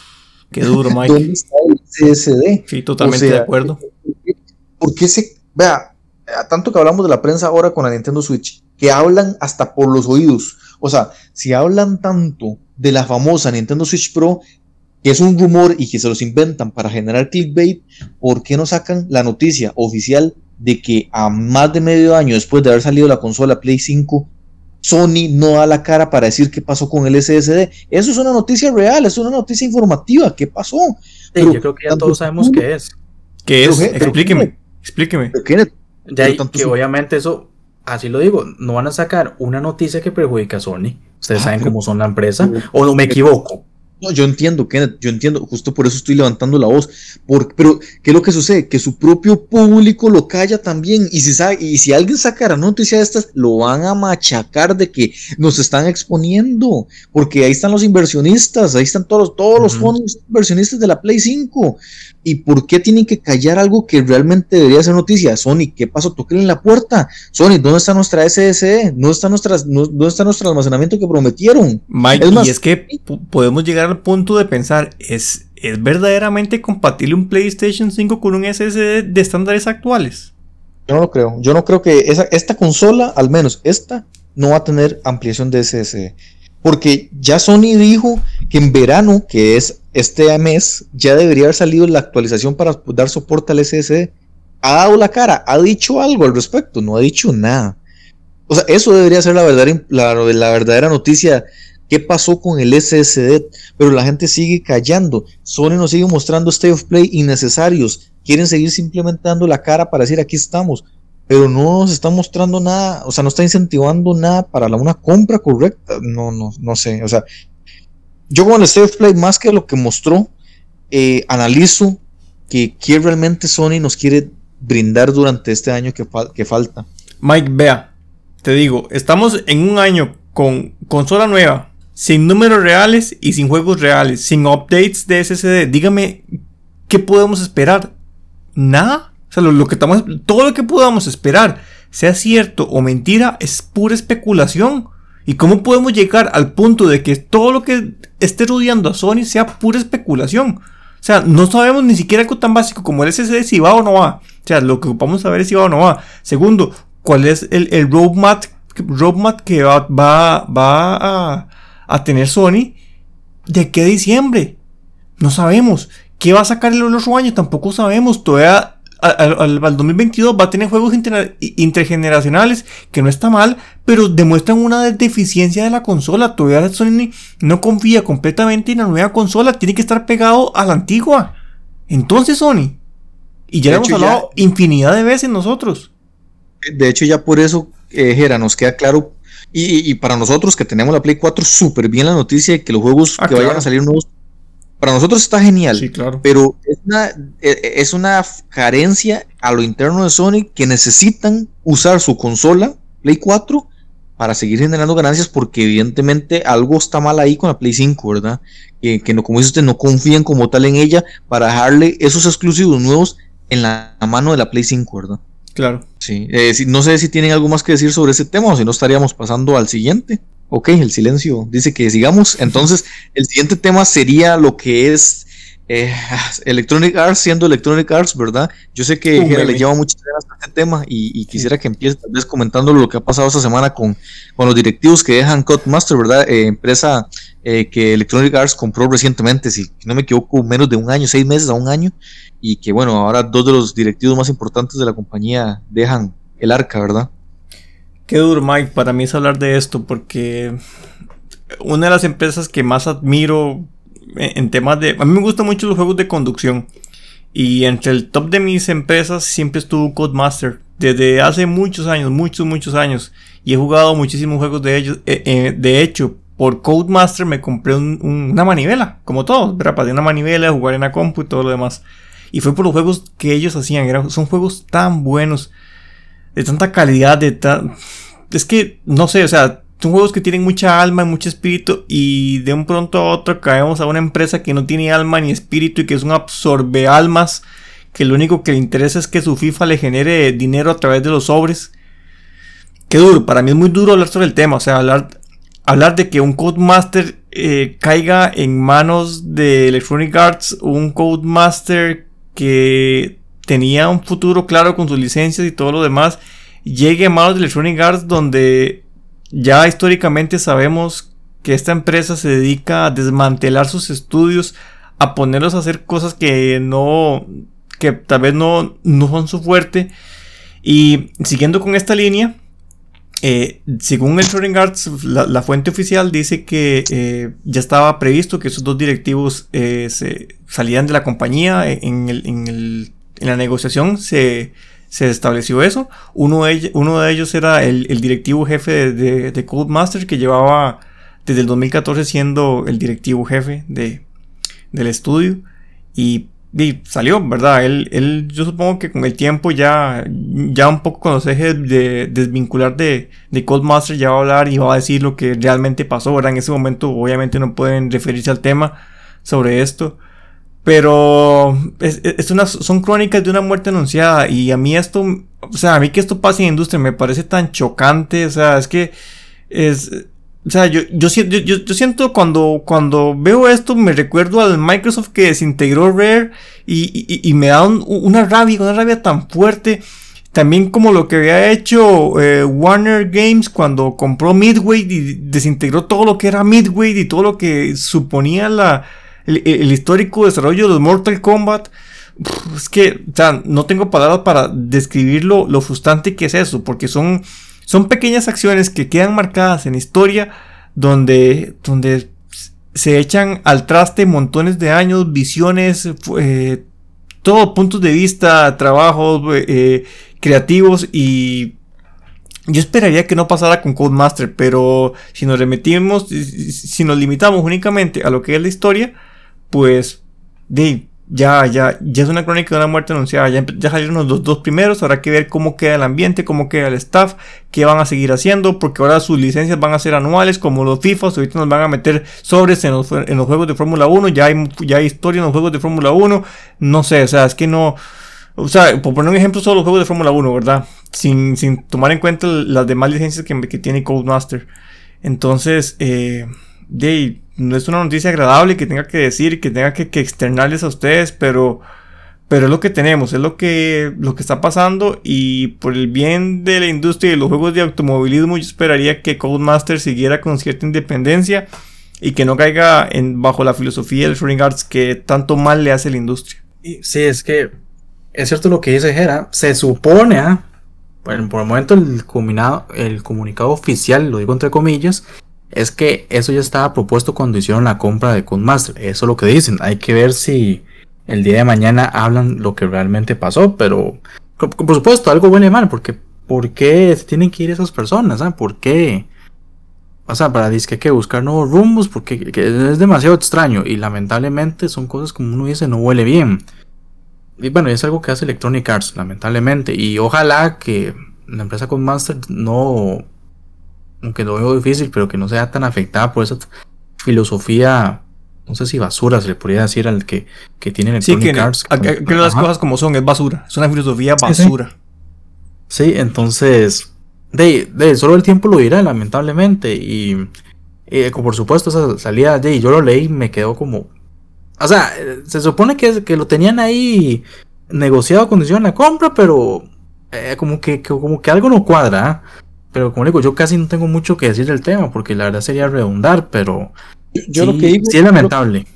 Qué duro, Mike. ¿Dónde está el SSD? Sí, totalmente de acuerdo. ¿Por qué se, vea, tanto que hablamos de la prensa ahora con la Nintendo Switch, que hablan hasta por los oídos. O sea, si hablan tanto de la famosa Nintendo Switch Pro, que es un rumor y que se los inventan para generar clickbait, ¿por qué no sacan la noticia oficial de que a más de medio año después de haber salido la consola Play 5, Sony no da la cara para decir qué pasó con el SSD? Eso es una noticia real, es una noticia informativa. ¿Qué pasó? yo creo que ya todos sabemos qué es. ¿Qué es? explíqueme, explíqueme. Ya, que obviamente eso, así lo digo, no van a sacar una noticia que perjudica a Sony. Ustedes ah, saben cómo son la empresa. ¿O no me equivoco? No, yo entiendo, Kenneth, yo entiendo, justo por eso estoy levantando la voz. pero, ¿qué es lo que sucede? Que su propio público lo calla también. Y si, sabe, y si alguien sacara noticia de estas, lo van a machacar de que nos están exponiendo. Porque ahí están los inversionistas, ahí están todos, todos los fondos inversionistas de la Play 5. ¿Y por qué tienen que callar algo que realmente debería ser noticia? Sony, ¿qué pasó? Toquen en la puerta. Sony, ¿dónde está nuestra SSD? ¿Dónde está, nuestra, ¿Dónde está nuestro almacenamiento que prometieron? Mike, y es que podemos llegar al punto de pensar, ¿es, ¿es verdaderamente compatible un PlayStation 5 con un SSD de estándares actuales? Yo no lo creo. Yo no creo que esa, esta consola, al menos esta, no va a tener ampliación de SSD. Porque ya Sony dijo que en verano, que es este mes, ya debería haber salido la actualización para dar soporte al SSD. Ha dado la cara, ha dicho algo al respecto, no ha dicho nada. O sea, eso debería ser la verdadera, la verdadera noticia qué pasó con el SSD, pero la gente sigue callando. Sony nos sigue mostrando state of play innecesarios. Quieren seguir implementando la cara para decir aquí estamos, pero no nos está mostrando nada, o sea, no está incentivando nada para una compra correcta. No, no, no sé. O sea, yo con el state of play, más que lo que mostró, eh, analizo que, que realmente Sony nos quiere brindar durante este año que, que falta. Mike, vea, te digo, estamos en un año con consola nueva, sin números reales y sin juegos reales, sin updates de SSD. Dígame, ¿qué podemos esperar? Nada. O sea, lo, que estamos, todo lo que podamos esperar, sea cierto o mentira, es pura especulación. ¿Y cómo podemos llegar al punto de que todo lo que esté rodeando a Sony sea pura especulación? O sea, no sabemos ni siquiera algo tan básico como el SSD si va o no va. O sea, lo que vamos a ver es si va o no va. Segundo, cuál es el, el roadmap, roadmap que va, va, va a, tener Sony de qué diciembre. No sabemos. ¿Qué va a sacar el otro año? Tampoco sabemos. Todavía al, 2022 va a tener juegos intergeneracionales, que no está mal, pero demuestran una deficiencia de la consola. Todavía Sony no confía completamente en la nueva consola, tiene que estar pegado a la antigua. Entonces, Sony, y ya hemos hablado infinidad de veces nosotros. De hecho, ya por eso, eh, Jera, nos queda claro. Y, para nosotros que tenemos la Play 4, súper bien la noticia de que los juegos ah, que vayan a salir nuevos. Para nosotros está genial. Sí, claro. Pero es una, e, e, es una carencia a lo interno de Sony que necesitan usar su consola, Play 4, para seguir generando ganancias porque evidentemente algo está mal ahí con la Play 5, ¿verdad? Que, que no, como dice usted, no confían como tal en ella para dejarle esos exclusivos nuevos en la mano de la Play 5, ¿verdad? Claro. Sí, eh, no sé si tienen algo más que decir sobre ese tema o si no estaríamos pasando al siguiente. Ok, el silencio dice que sigamos. Entonces, el siguiente tema sería lo que es eh, [laughs] Electronic Arts siendo Electronic Arts, ¿verdad? Yo sé que le lleva muchas ganas a este tema y, quisiera que empiece tal vez comentando lo que ha pasado esta semana con, con los directivos que dejan Codemaster, ¿verdad? Eh, empresa eh, que Electronic Arts compró recientemente, si no me equivoco, menos de un año, seis meses a un año, y que bueno, ahora dos de los directivos más importantes de la compañía dejan el arca, ¿verdad? Qué duro, Mike, para mí es hablar de esto, porque una de las empresas que más admiro en temas de... A mí me gustan mucho los juegos de conducción. Y entre el top de mis empresas siempre estuvo Codemaster. Desde hace muchos años, muchos, muchos años. Y he jugado muchísimos juegos de ellos. Eh, eh, de hecho, por Codemaster me compré una manivela. Como todos, ¿verdad? una manivela, jugar en la compu y todo lo demás. Y fue por los juegos que ellos hacían. son juegos tan buenos. De tanta calidad, de tan... Es que, no sé, o sea, son juegos que tienen mucha alma y mucho espíritu y de un pronto a otro caemos a una empresa que no tiene alma ni espíritu y que es un absorbe almas que lo único que le interesa es que su FIFA le genere dinero a través de los sobres. Qué duro, para mí es muy duro hablar sobre el tema, o sea, hablar, hablar de que un Codemaster eh, caiga en manos de Electronic Arts, un Codemaster que tenía un futuro claro con sus licencias y todo lo demás, llegue a manos de Electronic Arts donde ya históricamente sabemos que esta empresa se dedica a desmantelar sus estudios, a ponerlos a hacer cosas que no, que tal vez no, no son su fuerte. Y siguiendo con esta línea, eh, según el Arts, la, fuente oficial dice que eh, ya estaba previsto que esos dos directivos eh, se salían de la compañía en, en la negociación. Se, se estableció eso. Uno de, uno de ellos era el, directivo jefe de, de, Codemaster que llevaba desde el 2014 siendo el directivo jefe de, del estudio. Y, salió, ¿verdad? Él, él, yo supongo que con el tiempo ya, ya un poco cuando se deje de desvincular de, de Codemaster ya va a hablar y va a decir lo que realmente pasó, ¿verdad? En ese momento obviamente no pueden referirse al tema sobre esto. Pero es, una, son crónicas de una muerte anunciada. Y a mí esto, o sea, a mí que esto pase en industria me parece tan chocante. O sea, es que es. O sea, yo, yo, yo, siento cuando, cuando veo esto, me recuerdo al Microsoft que desintegró Rare y, y, me da una rabia, una rabia tan fuerte. También como lo que había hecho eh, Warner Games cuando compró Midway y desintegró todo lo que era Midway y todo lo que suponía la, el, histórico desarrollo de Mortal Kombat. Es que, o sea, no tengo palabras para describir lo, frustrante que es eso, porque son, son pequeñas acciones que quedan marcadas en historia donde, donde se echan al traste montones de años, visiones, eh, todos puntos de vista, trabajos eh, creativos y yo esperaría que no pasara con Codemaster, pero si nos remitimos, si nos limitamos únicamente a lo que es la historia, pues de, ya, ya, ya es una crónica de una muerte anunciada. Ya, ya salieron los dos, primeros. Habrá que ver cómo queda el ambiente, cómo queda el staff, qué van a seguir haciendo, porque ahora sus licencias van a ser anuales, como los FIFA. Ahorita nos van a meter sobres en los, en los juegos de Fórmula 1. Ya hay, ya hay historia en los juegos de Fórmula 1. No sé, o sea, es que no. O sea, por poner un ejemplo, solo los juegos de Fórmula 1, ¿verdad? Sin, sin, tomar en cuenta las demás licencias que, que tiene Codemaster. Entonces, eh, de no es una noticia agradable que tenga que decir, que tenga que, externarles a ustedes, pero, pero es lo que tenemos, es lo que, lo que está pasando y por el bien de la industria y de los juegos de automovilismo yo esperaría que Codemaster siguiera con cierta independencia y que no caiga en, bajo la filosofía del Shooting Arts que tanto mal le hace a la industria. Sí, es que es cierto lo que dice Jera, se supone, ¿ah? bueno, por el momento el, el comunicado oficial, lo digo entre comillas, es que eso ya estaba propuesto cuando hicieron la compra de Codemaster. Eso es lo que dicen. Hay que ver si el día de mañana hablan lo que realmente pasó. Pero, por supuesto, algo huele mal. Porque, ¿por qué tienen que ir esas personas? ¿ah? ¿Por qué? O sea, para disque hay que buscar nuevos rumbos. Porque es demasiado extraño. Y lamentablemente son cosas como uno dice, no huele bien. Y bueno, es algo que hace Electronic Arts, lamentablemente. Y ojalá que la empresa Codemaster no aunque lo veo difícil, pero que no sea tan afectada por esa filosofía, no sé si basura se le podría decir al que, que tiene Electronic sí, que, que las cosas como son, es basura, es una filosofía basura. Sí, entonces, de, de, solo el tiempo lo dirá, lamentablemente, y eh, por supuesto esa salida, de, yo lo leí y me quedó como... O sea, se supone que, que lo tenían ahí negociado cuando hicieron la compra, pero eh, como, que, como que algo no cuadra. ¿ah? Pero como digo, yo casi no tengo mucho que decir del tema, porque la verdad sería redundar, pero yo, lo que digo, sí es lamentable.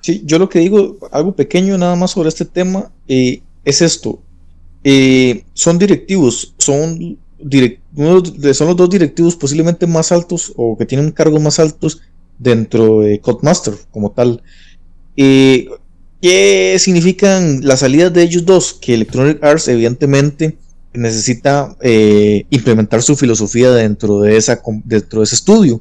sí, yo lo que digo, algo pequeño nada más sobre este tema, eh, es esto. Eh, son directivos, son, son los dos directivos posiblemente más altos o que tienen cargos más altos dentro de Codemaster como tal. Eh, ¿Qué significan las salidas de ellos dos? Que Electronic Arts evidentemente necesita eh, implementar su filosofía dentro de, esa, dentro de ese estudio.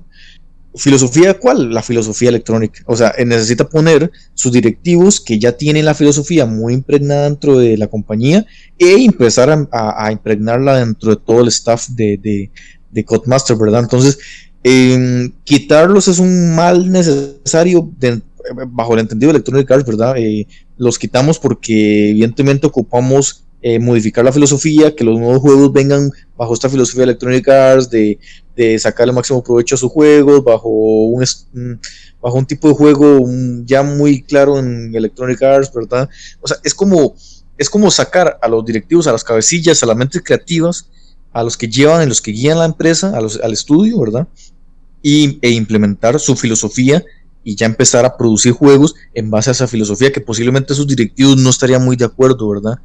¿Filosofía cuál? La filosofía electrónica. O sea, necesita poner sus directivos que ya tienen la filosofía muy impregnada dentro de la compañía e empezar a, impregnarla dentro de todo el staff de, de, de Codemaster, ¿verdad? Entonces, em, quitarlos es un mal necesario bajo el entendido de Electronic Arts, ¿verdad? Eh, los quitamos porque evidentemente ocupamos eh, modificar la filosofía, que los nuevos juegos vengan bajo esta filosofía de Electronic Arts, de, sacar el máximo provecho a sus juegos, bajo un, bajo un tipo de juego ya muy claro en Electronic Arts, ¿verdad? O sea, es como, es como sacar a los directivos, a las cabecillas, a las mentes creativas, a los que llevan, a los que guían la empresa, a los, al estudio, ¿verdad? Y, e implementar su filosofía y ya empezar a producir juegos en base a esa filosofía que posiblemente sus directivos no estarían muy de acuerdo, ¿verdad?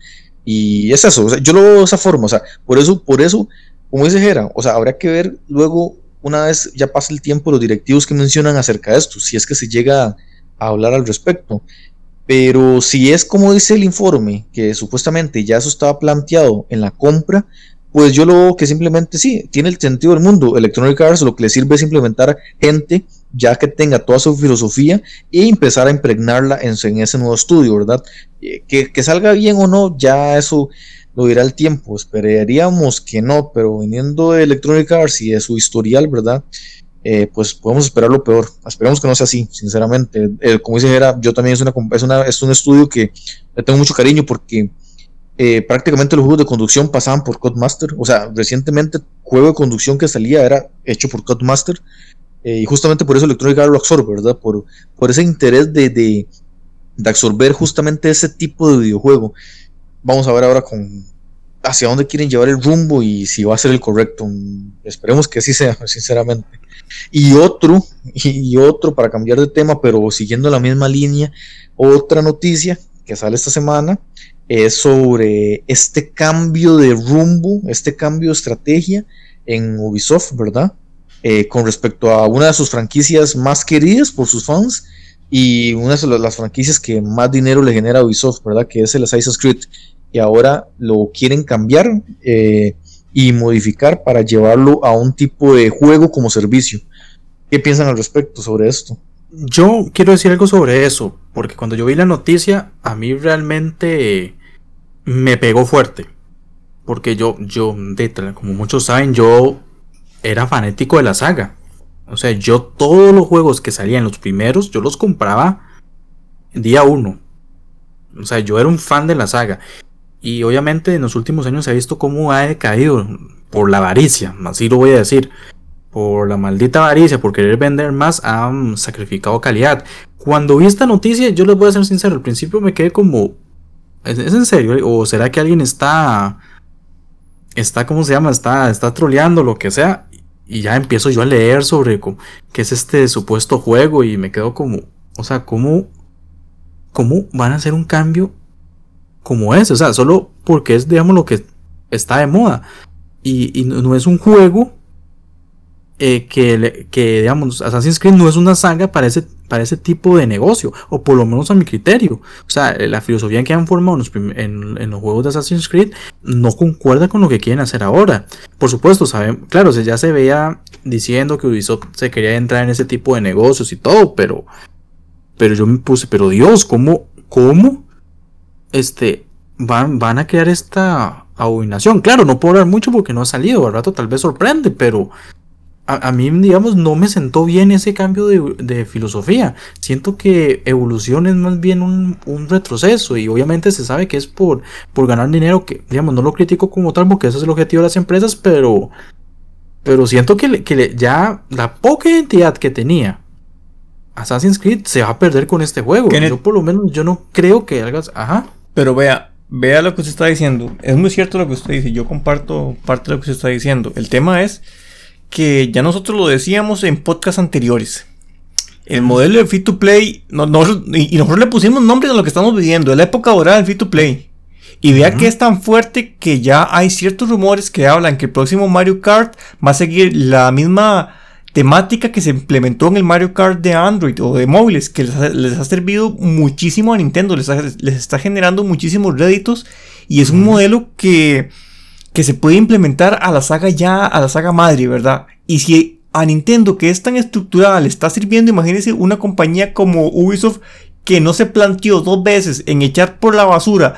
Y es eso, yo lo veo de esa forma, o sea, por eso, por eso, como dice Jera, o sea, habrá que ver luego, una vez ya pasa el tiempo, los directivos que mencionan acerca de esto, si es que se llega a hablar al respecto. Pero si es como dice el informe, que supuestamente ya eso estaba planteado en la compra, pues yo lo veo que simplemente sí, tiene el sentido del mundo. Electronic Arts lo que le sirve es implementar gente ya que tenga toda su filosofía y empezar a impregnarla en, ese nuevo estudio, ¿verdad? Eh, que, salga bien o no, ya eso lo dirá el tiempo. Esperaríamos que no, pero viniendo de Electronic Arts y de su historial, ¿verdad? Eh, pues podemos esperar lo peor. Esperamos que no sea así, sinceramente. Eh, como dice yo también es, una, es un estudio que le tengo mucho cariño porque prácticamente los juegos de conducción pasaban por Codemaster. O sea, recientemente juego de conducción que salía era hecho por Codemaster. Eh, y justamente por eso Electronic Arts lo absorbe, ¿verdad? Por, por ese interés de, de, absorber justamente ese tipo de videojuego. Vamos a ver ahora con hacia dónde quieren llevar el rumbo y si va a ser el correcto. Esperemos que así sea, [laughs] sinceramente. Y otro, [laughs] y otro para cambiar de tema, pero siguiendo la misma línea, otra noticia que sale esta semana es sobre este cambio de rumbo, este cambio de estrategia en Ubisoft, ¿verdad? Eh, con respecto a una de sus franquicias más queridas por sus fans y una de las franquicias que más dinero le genera a Ubisoft, ¿verdad? Que es el Assassin's Creed. Y ahora lo quieren cambiar eh, y modificar para llevarlo a un tipo de juego como servicio. ¿Qué piensan al respecto sobre esto? Yo quiero decir algo sobre eso, porque cuando yo vi la noticia, a mí realmente me pegó fuerte. Porque yo, yo, como muchos saben, yo era fanático de la saga. O sea, yo todos los juegos que salían, los primeros, yo los compraba día uno. O sea, yo era un fan de la saga. Y obviamente en los últimos años se ha visto cómo ha decaído por la avaricia, así lo voy a decir. Por la maldita avaricia, por querer vender más, han sacrificado calidad. Cuando vi esta noticia, yo les voy a ser sincero, al principio me quedé como, ¿es, en serio? ¿O será que alguien está, está, ¿cómo se llama? Está, está troleando, lo que sea y ya empiezo yo a leer sobre qué es este supuesto juego y me quedo como, o sea, ¿cómo, cómo van a hacer un cambio como ese? O sea, solo porque es, digamos, lo que está de moda. Y, y no es un juego eh, que, que, digamos, Assassin's Creed no es una saga para ese, para ese tipo de negocio, o por lo menos a mi criterio. O sea, la filosofía que han formado en los, juegos de Assassin's Creed no concuerda con lo que quieren hacer ahora. Por supuesto, saben, claro, ya se veía diciendo que Ubisoft se quería entrar en ese tipo de negocios y todo, pero, pero yo me puse, pero Dios, ¿cómo, cómo, este, van, van a crear esta abominación? Claro, no puedo hablar mucho porque no ha salido, al rato tal vez sorprende, pero a, mí, digamos, no me sentó bien ese cambio de, filosofía. Siento que evolución es más bien un, retroceso y obviamente se sabe que es por, por ganar dinero, que, digamos, no lo critico como tal porque ese es el objetivo de las empresas, pero, pero siento que, que ya la poca identidad que tenía Assassin's Creed se va a perder con este juego. Yo por lo menos yo no creo que hagas... Ajá. Pero vea, vea lo que usted está diciendo. Es muy cierto lo que usted dice. Yo comparto parte de lo que usted está diciendo. El tema es que ya nosotros lo decíamos en podcasts anteriores. El modelo de free to play, no, y nosotros le pusimos nombre a lo que estamos viviendo, es la época dorada del free to play. Y vea que es tan fuerte que ya hay ciertos rumores que hablan que el próximo Mario Kart va a seguir la misma temática que se implementó en el Mario Kart de Android o de móviles, que les ha, servido muchísimo a Nintendo, les, les, está generando muchísimos réditos y es un modelo que que se puede implementar a la saga ya, a la saga madre, ¿verdad? Y si a Nintendo, que es tan estructurada, le está sirviendo, imagínense una compañía como Ubisoft que no se planteó dos veces en echar por la basura,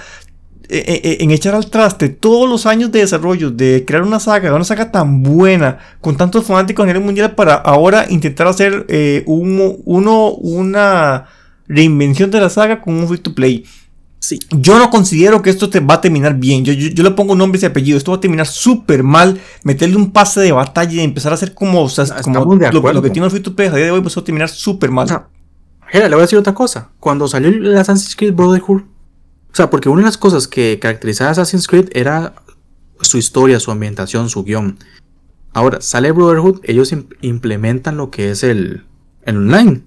eh, eh, eh, en echar al traste todos los años de desarrollo, de crear una saga, una saga tan buena, con tantos fanáticos a nivel mundial, para ahora intentar hacer uno, una reinvención de la saga con un free to play. Yo no considero que esto te va a terminar bien. Yo, yo, le pongo nombre y apellido. Esto va a terminar súper mal. Meterle un pase de batalla y empezar a hacer como, o sea, como lo, que tiene el Free to Play a día de hoy, pues va a terminar súper mal. le voy a decir otra cosa. Cuando salió el Assassin's Creed Brotherhood, o sea, porque una de las cosas que caracterizaba a Assassin's Creed era su historia, su ambientación, su guion. Ahora, sale Brotherhood, ellos implementan lo que es el, el online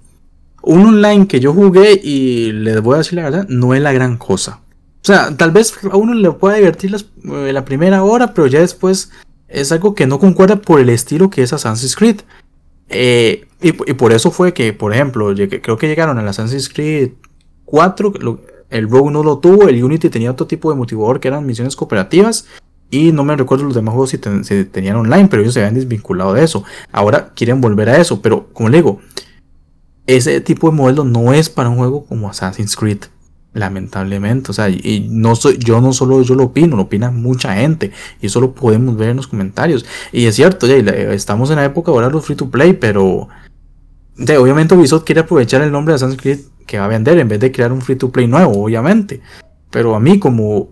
un online que yo jugué y les voy a decir la verdad, no es la gran cosa. O sea, tal vez a uno le pueda divertir eh, la primera hora, pero ya después es algo que no concuerda por el estilo que es Assassin's Creed. Eh, y, por eso fue que, por ejemplo, creo que llegaron a Assassin's Creed 4, el Rogue no lo tuvo, el Unity tenía otro tipo de motivador que eran misiones cooperativas. Y no me recuerdo los demás juegos si, si tenían online, pero ellos se habían desvinculado de eso. Ahora quieren volver a eso, pero como le digo, ese tipo de modelo no es para un juego como Assassin's Creed. Lamentablemente, o sea, y no soy, yo no solo yo lo opino, lo opina mucha gente, y eso lo podemos ver en los comentarios. Y es cierto, ya, estamos en la época ahora los free to play, pero obviamente Ubisoft quiere aprovechar el nombre de Assassin's Creed que va a vender en vez de crear un free to play nuevo, obviamente. Pero a mí, como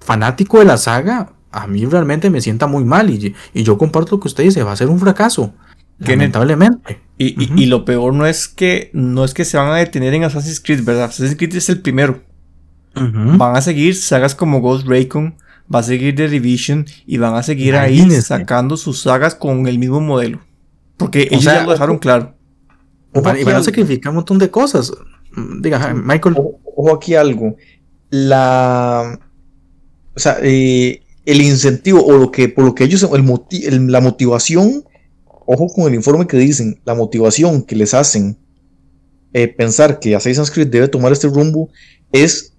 fanático de la saga, a mí realmente me sienta muy mal, y, y yo comparto lo que usted dice, va a ser un fracaso. Lamentablemente. Y, lo peor no es que no es que se van a detener en Assassin's Creed, ¿verdad? Assassin's Creed es el primero. Van a seguir sagas como Ghost Recon, va a seguir The Division y van a seguir ahí sacando sus sagas con el mismo modelo. Porque ellos ya lo dejaron claro. y van a sacrificar un montón de cosas. Diga, Michael. Ojo aquí algo. La. O sea, eh, el incentivo o lo que por lo que ellos. El la motivación ojo con el informe que dicen, la motivación que les hacen eh, pensar que Assassin's Creed debe tomar este rumbo es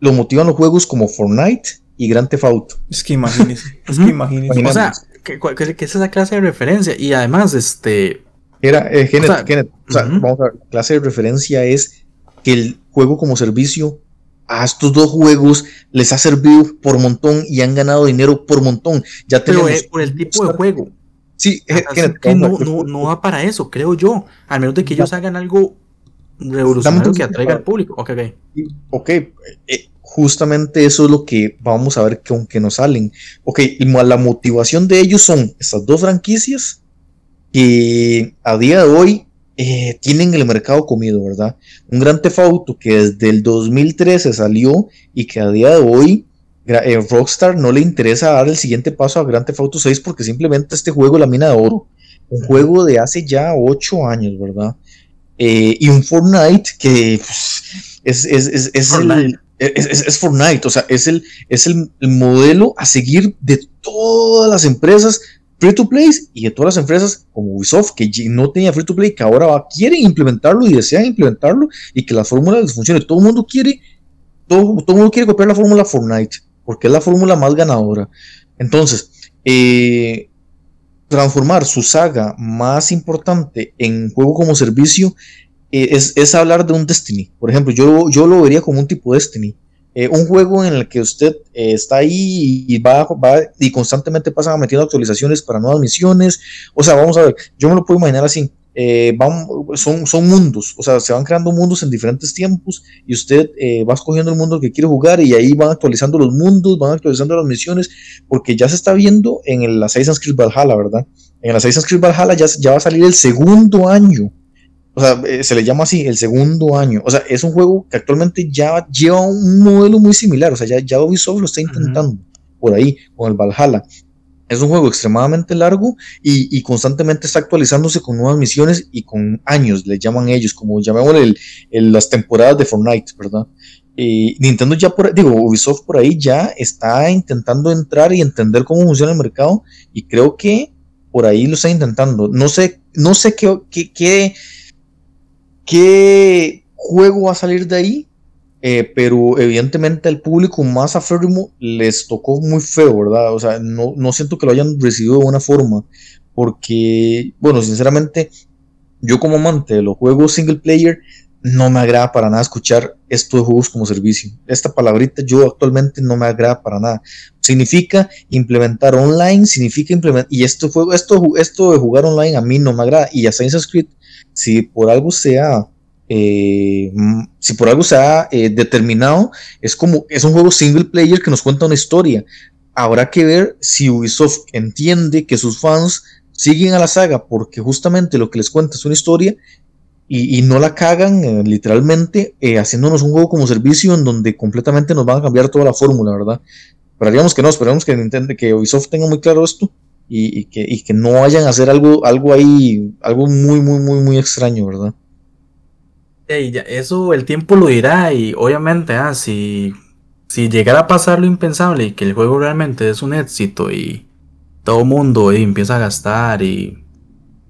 lo motivan los juegos como Fortnite y Grand Theft Auto. Es que imagínese, es que imagínese. O sea, que, que- que es esa clase de referencia. Y además, este. Era, eh, Kenneth, O sea, Kenneth, o sea, ujú. vamos a ver, clase de referencia es que el juego como servicio a estos dos juegos les ha servido por montón y han ganado dinero por montón. Ya Pero tenemos. es por el tipo de juego. Sí, Kenneth, que no, no, no va para eso, creo yo. Al menos de que ellos hagan algo revolucionario que atraiga al público. Ok, ok. Ok, eh, justamente eso es lo que vamos a ver con que nos salen. Ok, y la motivación de ellos son estas dos franquicias que a día de hoy eh, tienen el mercado comido, ¿verdad? Un Gran Theft Auto que desde el 2013 salió y que a día de hoy eh, Rockstar no le interesa dar el siguiente paso a Grand Theft Auto 6 porque simplemente este juego es la mina de oro. Un juego de hace ya 8 años, ¿verdad? Eh, y un Fortnite que pues, es, es, es, es el- Fortnite. es, es- es Fortnite, o sea, es el, es el, el modelo a seguir de todas las empresas free to play y de todas las empresas como Ubisoft que no tenía free to play, que ahora va- quieren implementarlo y desean implementarlo y que la fórmula les funcione. Todo el mundo quiere, todo, todo el mundo quiere copiar la fórmula Fortnite porque es la fórmula más ganadora. Entonces, eh, transformar su saga más importante en juego como servicio eh, es, es hablar de un Destiny. Por ejemplo, yo, yo lo vería como un tipo Destiny. Eh, un juego en el que usted está ahí y va, va y constantemente pasa metiendo actualizaciones para nuevas misiones. O sea, vamos a ver, yo me lo puedo imaginar así. Eh, van- son, son mundos, o sea, se van creando mundos en diferentes tiempos y usted eh, va escogiendo el mundo que quiere jugar y ahí van actualizando los mundos, van actualizando las misiones, porque ya se está viendo en el Assassin's Creed Valhalla, ¿verdad? En el Assassin's Creed Valhalla ya, ya va a salir el segundo año. O sea, eh, se le llama así, el segundo año. O sea, es un juego que actualmente ya lleva un modelo muy similar. O sea, ya, ya Ubisoft lo está intentando por ahí con el Valhalla. Es un juego extremadamente largo y, constantemente está actualizándose con nuevas misiones y con años, le llaman ellos, como llamémosle el- las temporadas de Fortnite, ¿verdad? Y Nintendo ya por, digo, Ubisoft por ahí ya está intentando entrar y entender cómo funciona el mercado y creo que por ahí lo está intentando. No sé, no sé qué, qué, qué, qué juego va a salir de ahí, eh, pero evidentemente al público más aférrimo les tocó muy feo, ¿verdad? O sea, no, no siento que lo hayan recibido de buena forma, porque, bueno, sinceramente, yo como amante de los juegos single player, no me agrada para nada escuchar esto de juegos como servicio. Esta palabrita yo actualmente no me agrada para nada. Significa implementar online, significa implementar, y esto, fue, esto, esto de jugar online a mí no me agrada, y Assassin's Creed, si por algo sea eh, mm, si por algo se ha eh, determinado, es como es un juego single player que nos cuenta una historia. Habrá que ver si Ubisoft entiende que sus fans siguen a la saga porque justamente lo que les cuenta es una historia y, no la cagan eh, literalmente eh, haciéndonos un juego como servicio en donde completamente nos van a cambiar toda la fórmula, ¿verdad? Esperaríamos que no, esperamos que Nintendo, que Ubisoft tenga muy claro esto y, y que, y que no vayan a hacer algo, algo ahí, algo muy, muy, muy, muy extraño, ¿verdad? Ya, eso el tiempo lo dirá y obviamente, ah, si, si llegara a pasar lo impensable y que el juego realmente es un éxito y todo mundo eh, empieza a gastar y,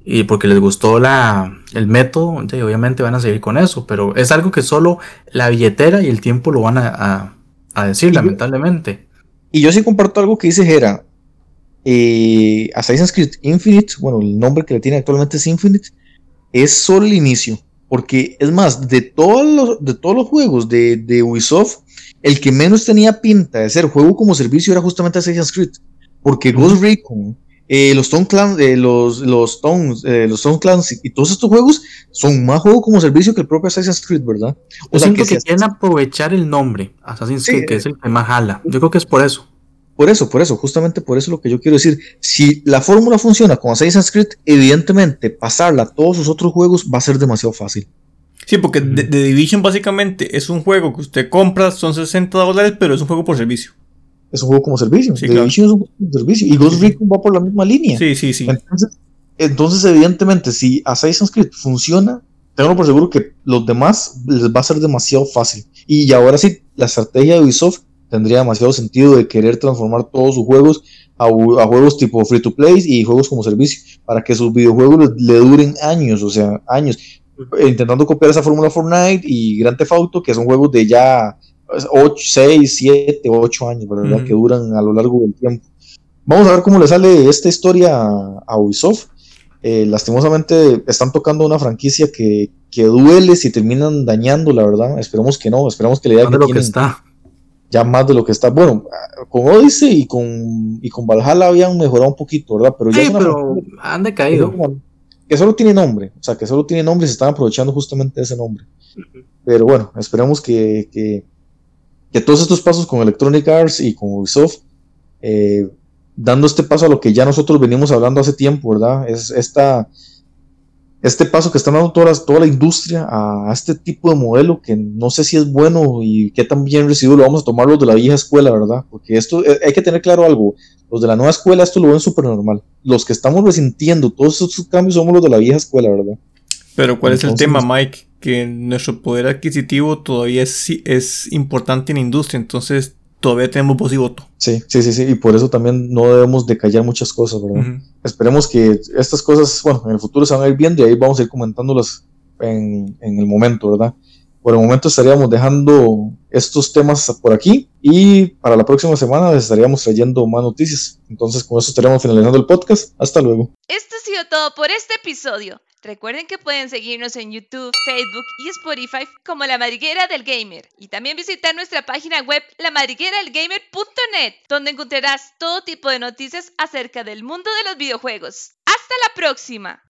y porque les gustó la, el método, sí, obviamente van a seguir con eso, pero es algo que solo la billetera y el tiempo lo van a, a- a decir, Y yo- lamentablemente. Y yo sí comparto algo que dice Jera. Eh, Assassin's Creed Infinite, bueno, el nombre que le tiene actualmente es Infinite, es solo el inicio. Porque es más, de todos los, de todos los juegos de, de Ubisoft, el que menos tenía pinta de ser juego como servicio era justamente Assassin's Creed. Porque Ghost Recon, eh, los Tom Clan, eh, los, los, Tom, eh, los Tom Clancy y todos estos juegos son más juego como servicio que el propio Assassin's Creed, ¿verdad? Yo siento que, quieren aprovechar el nombre Assassin's Sí, Creed, que es el que más jala. Yo creo que es por eso. Por eso, por eso, justamente por eso lo que yo quiero decir. Si la fórmula funciona con Assassin's Creed, evidentemente pasarla a todos sus otros juegos va a ser demasiado fácil. Sí, porque The, The Division básicamente es un juego que usted compra, son 60 dólares, pero es un juego por servicio. Es un juego como servicio. Sí, The claro. Division es un juego como servicio. Y Ghost Sí. Recon va por la misma línea. Sí, sí, sí. Entonces, entonces, evidentemente, si Assassin's Creed funciona, tengo por seguro que los demás les va a ser demasiado fácil. Y ahora sí, la estrategia de Ubisoft tendría demasiado sentido de querer transformar todos sus juegos a, juegos tipo free to play y juegos como servicio, para que sus videojuegos le, duren años, o sea, años, intentando copiar esa fórmula Fortnite y Grand Theft Auto, que son juegos de ya 8, 6, 7, 8 años, ¿verdad? Que duran a lo largo del tiempo. Vamos a ver cómo le sale esta historia a Ubisoft. Eh, lastimosamente están tocando una franquicia que, que, duele si terminan dañando, la verdad. Esperemos que no, esperemos que le que, lo que está. Ya más de lo que está. Bueno, con Odyssey y con, y con Valhalla habían mejorado un poquito, ¿verdad? Pero sí, ya pero han decaído. Que solo tiene nombre, o sea, que solo tiene nombre y se están aprovechando justamente ese nombre. Pero bueno, esperemos que, que, que, todos estos pasos con Electronic Arts y con Ubisoft eh, dando este paso a lo que ya nosotros venimos hablando hace tiempo, ¿verdad? Es esta, este paso que están dando toda la industria a, este tipo de modelo que no sé si es bueno y qué tan bien recibido lo vamos a tomar los de la vieja escuela, ¿verdad? Porque esto eh, hay que tener claro algo, los de la nueva escuela esto lo ven súper normal, los que estamos resintiendo todos estos cambios somos los de la vieja escuela, ¿verdad? Pero ¿cuál es el tema, Mike? Que nuestro poder adquisitivo todavía es, es importante en la industria, entonces todavía tenemos voz y voto. Sí, sí, sí, sí, y por eso también no debemos de callar muchas cosas, ¿verdad? Esperemos que estas cosas, bueno, en el futuro se van a ir viendo y ahí vamos a ir comentándolas en, en el momento, ¿verdad? Por el momento estaríamos dejando estos temas por aquí y para la próxima semana les estaríamos trayendo más noticias. Entonces con eso estaríamos finalizando el podcast. Hasta luego. Esto ha sido todo por este episodio. Recuerden que pueden seguirnos en YouTube, Facebook y Spotify como La Madriguera del Gamer y también visitar nuestra página web lamadrigueradelgamer.net donde encontrarás todo tipo de noticias acerca del mundo de los videojuegos. ¡Hasta la próxima!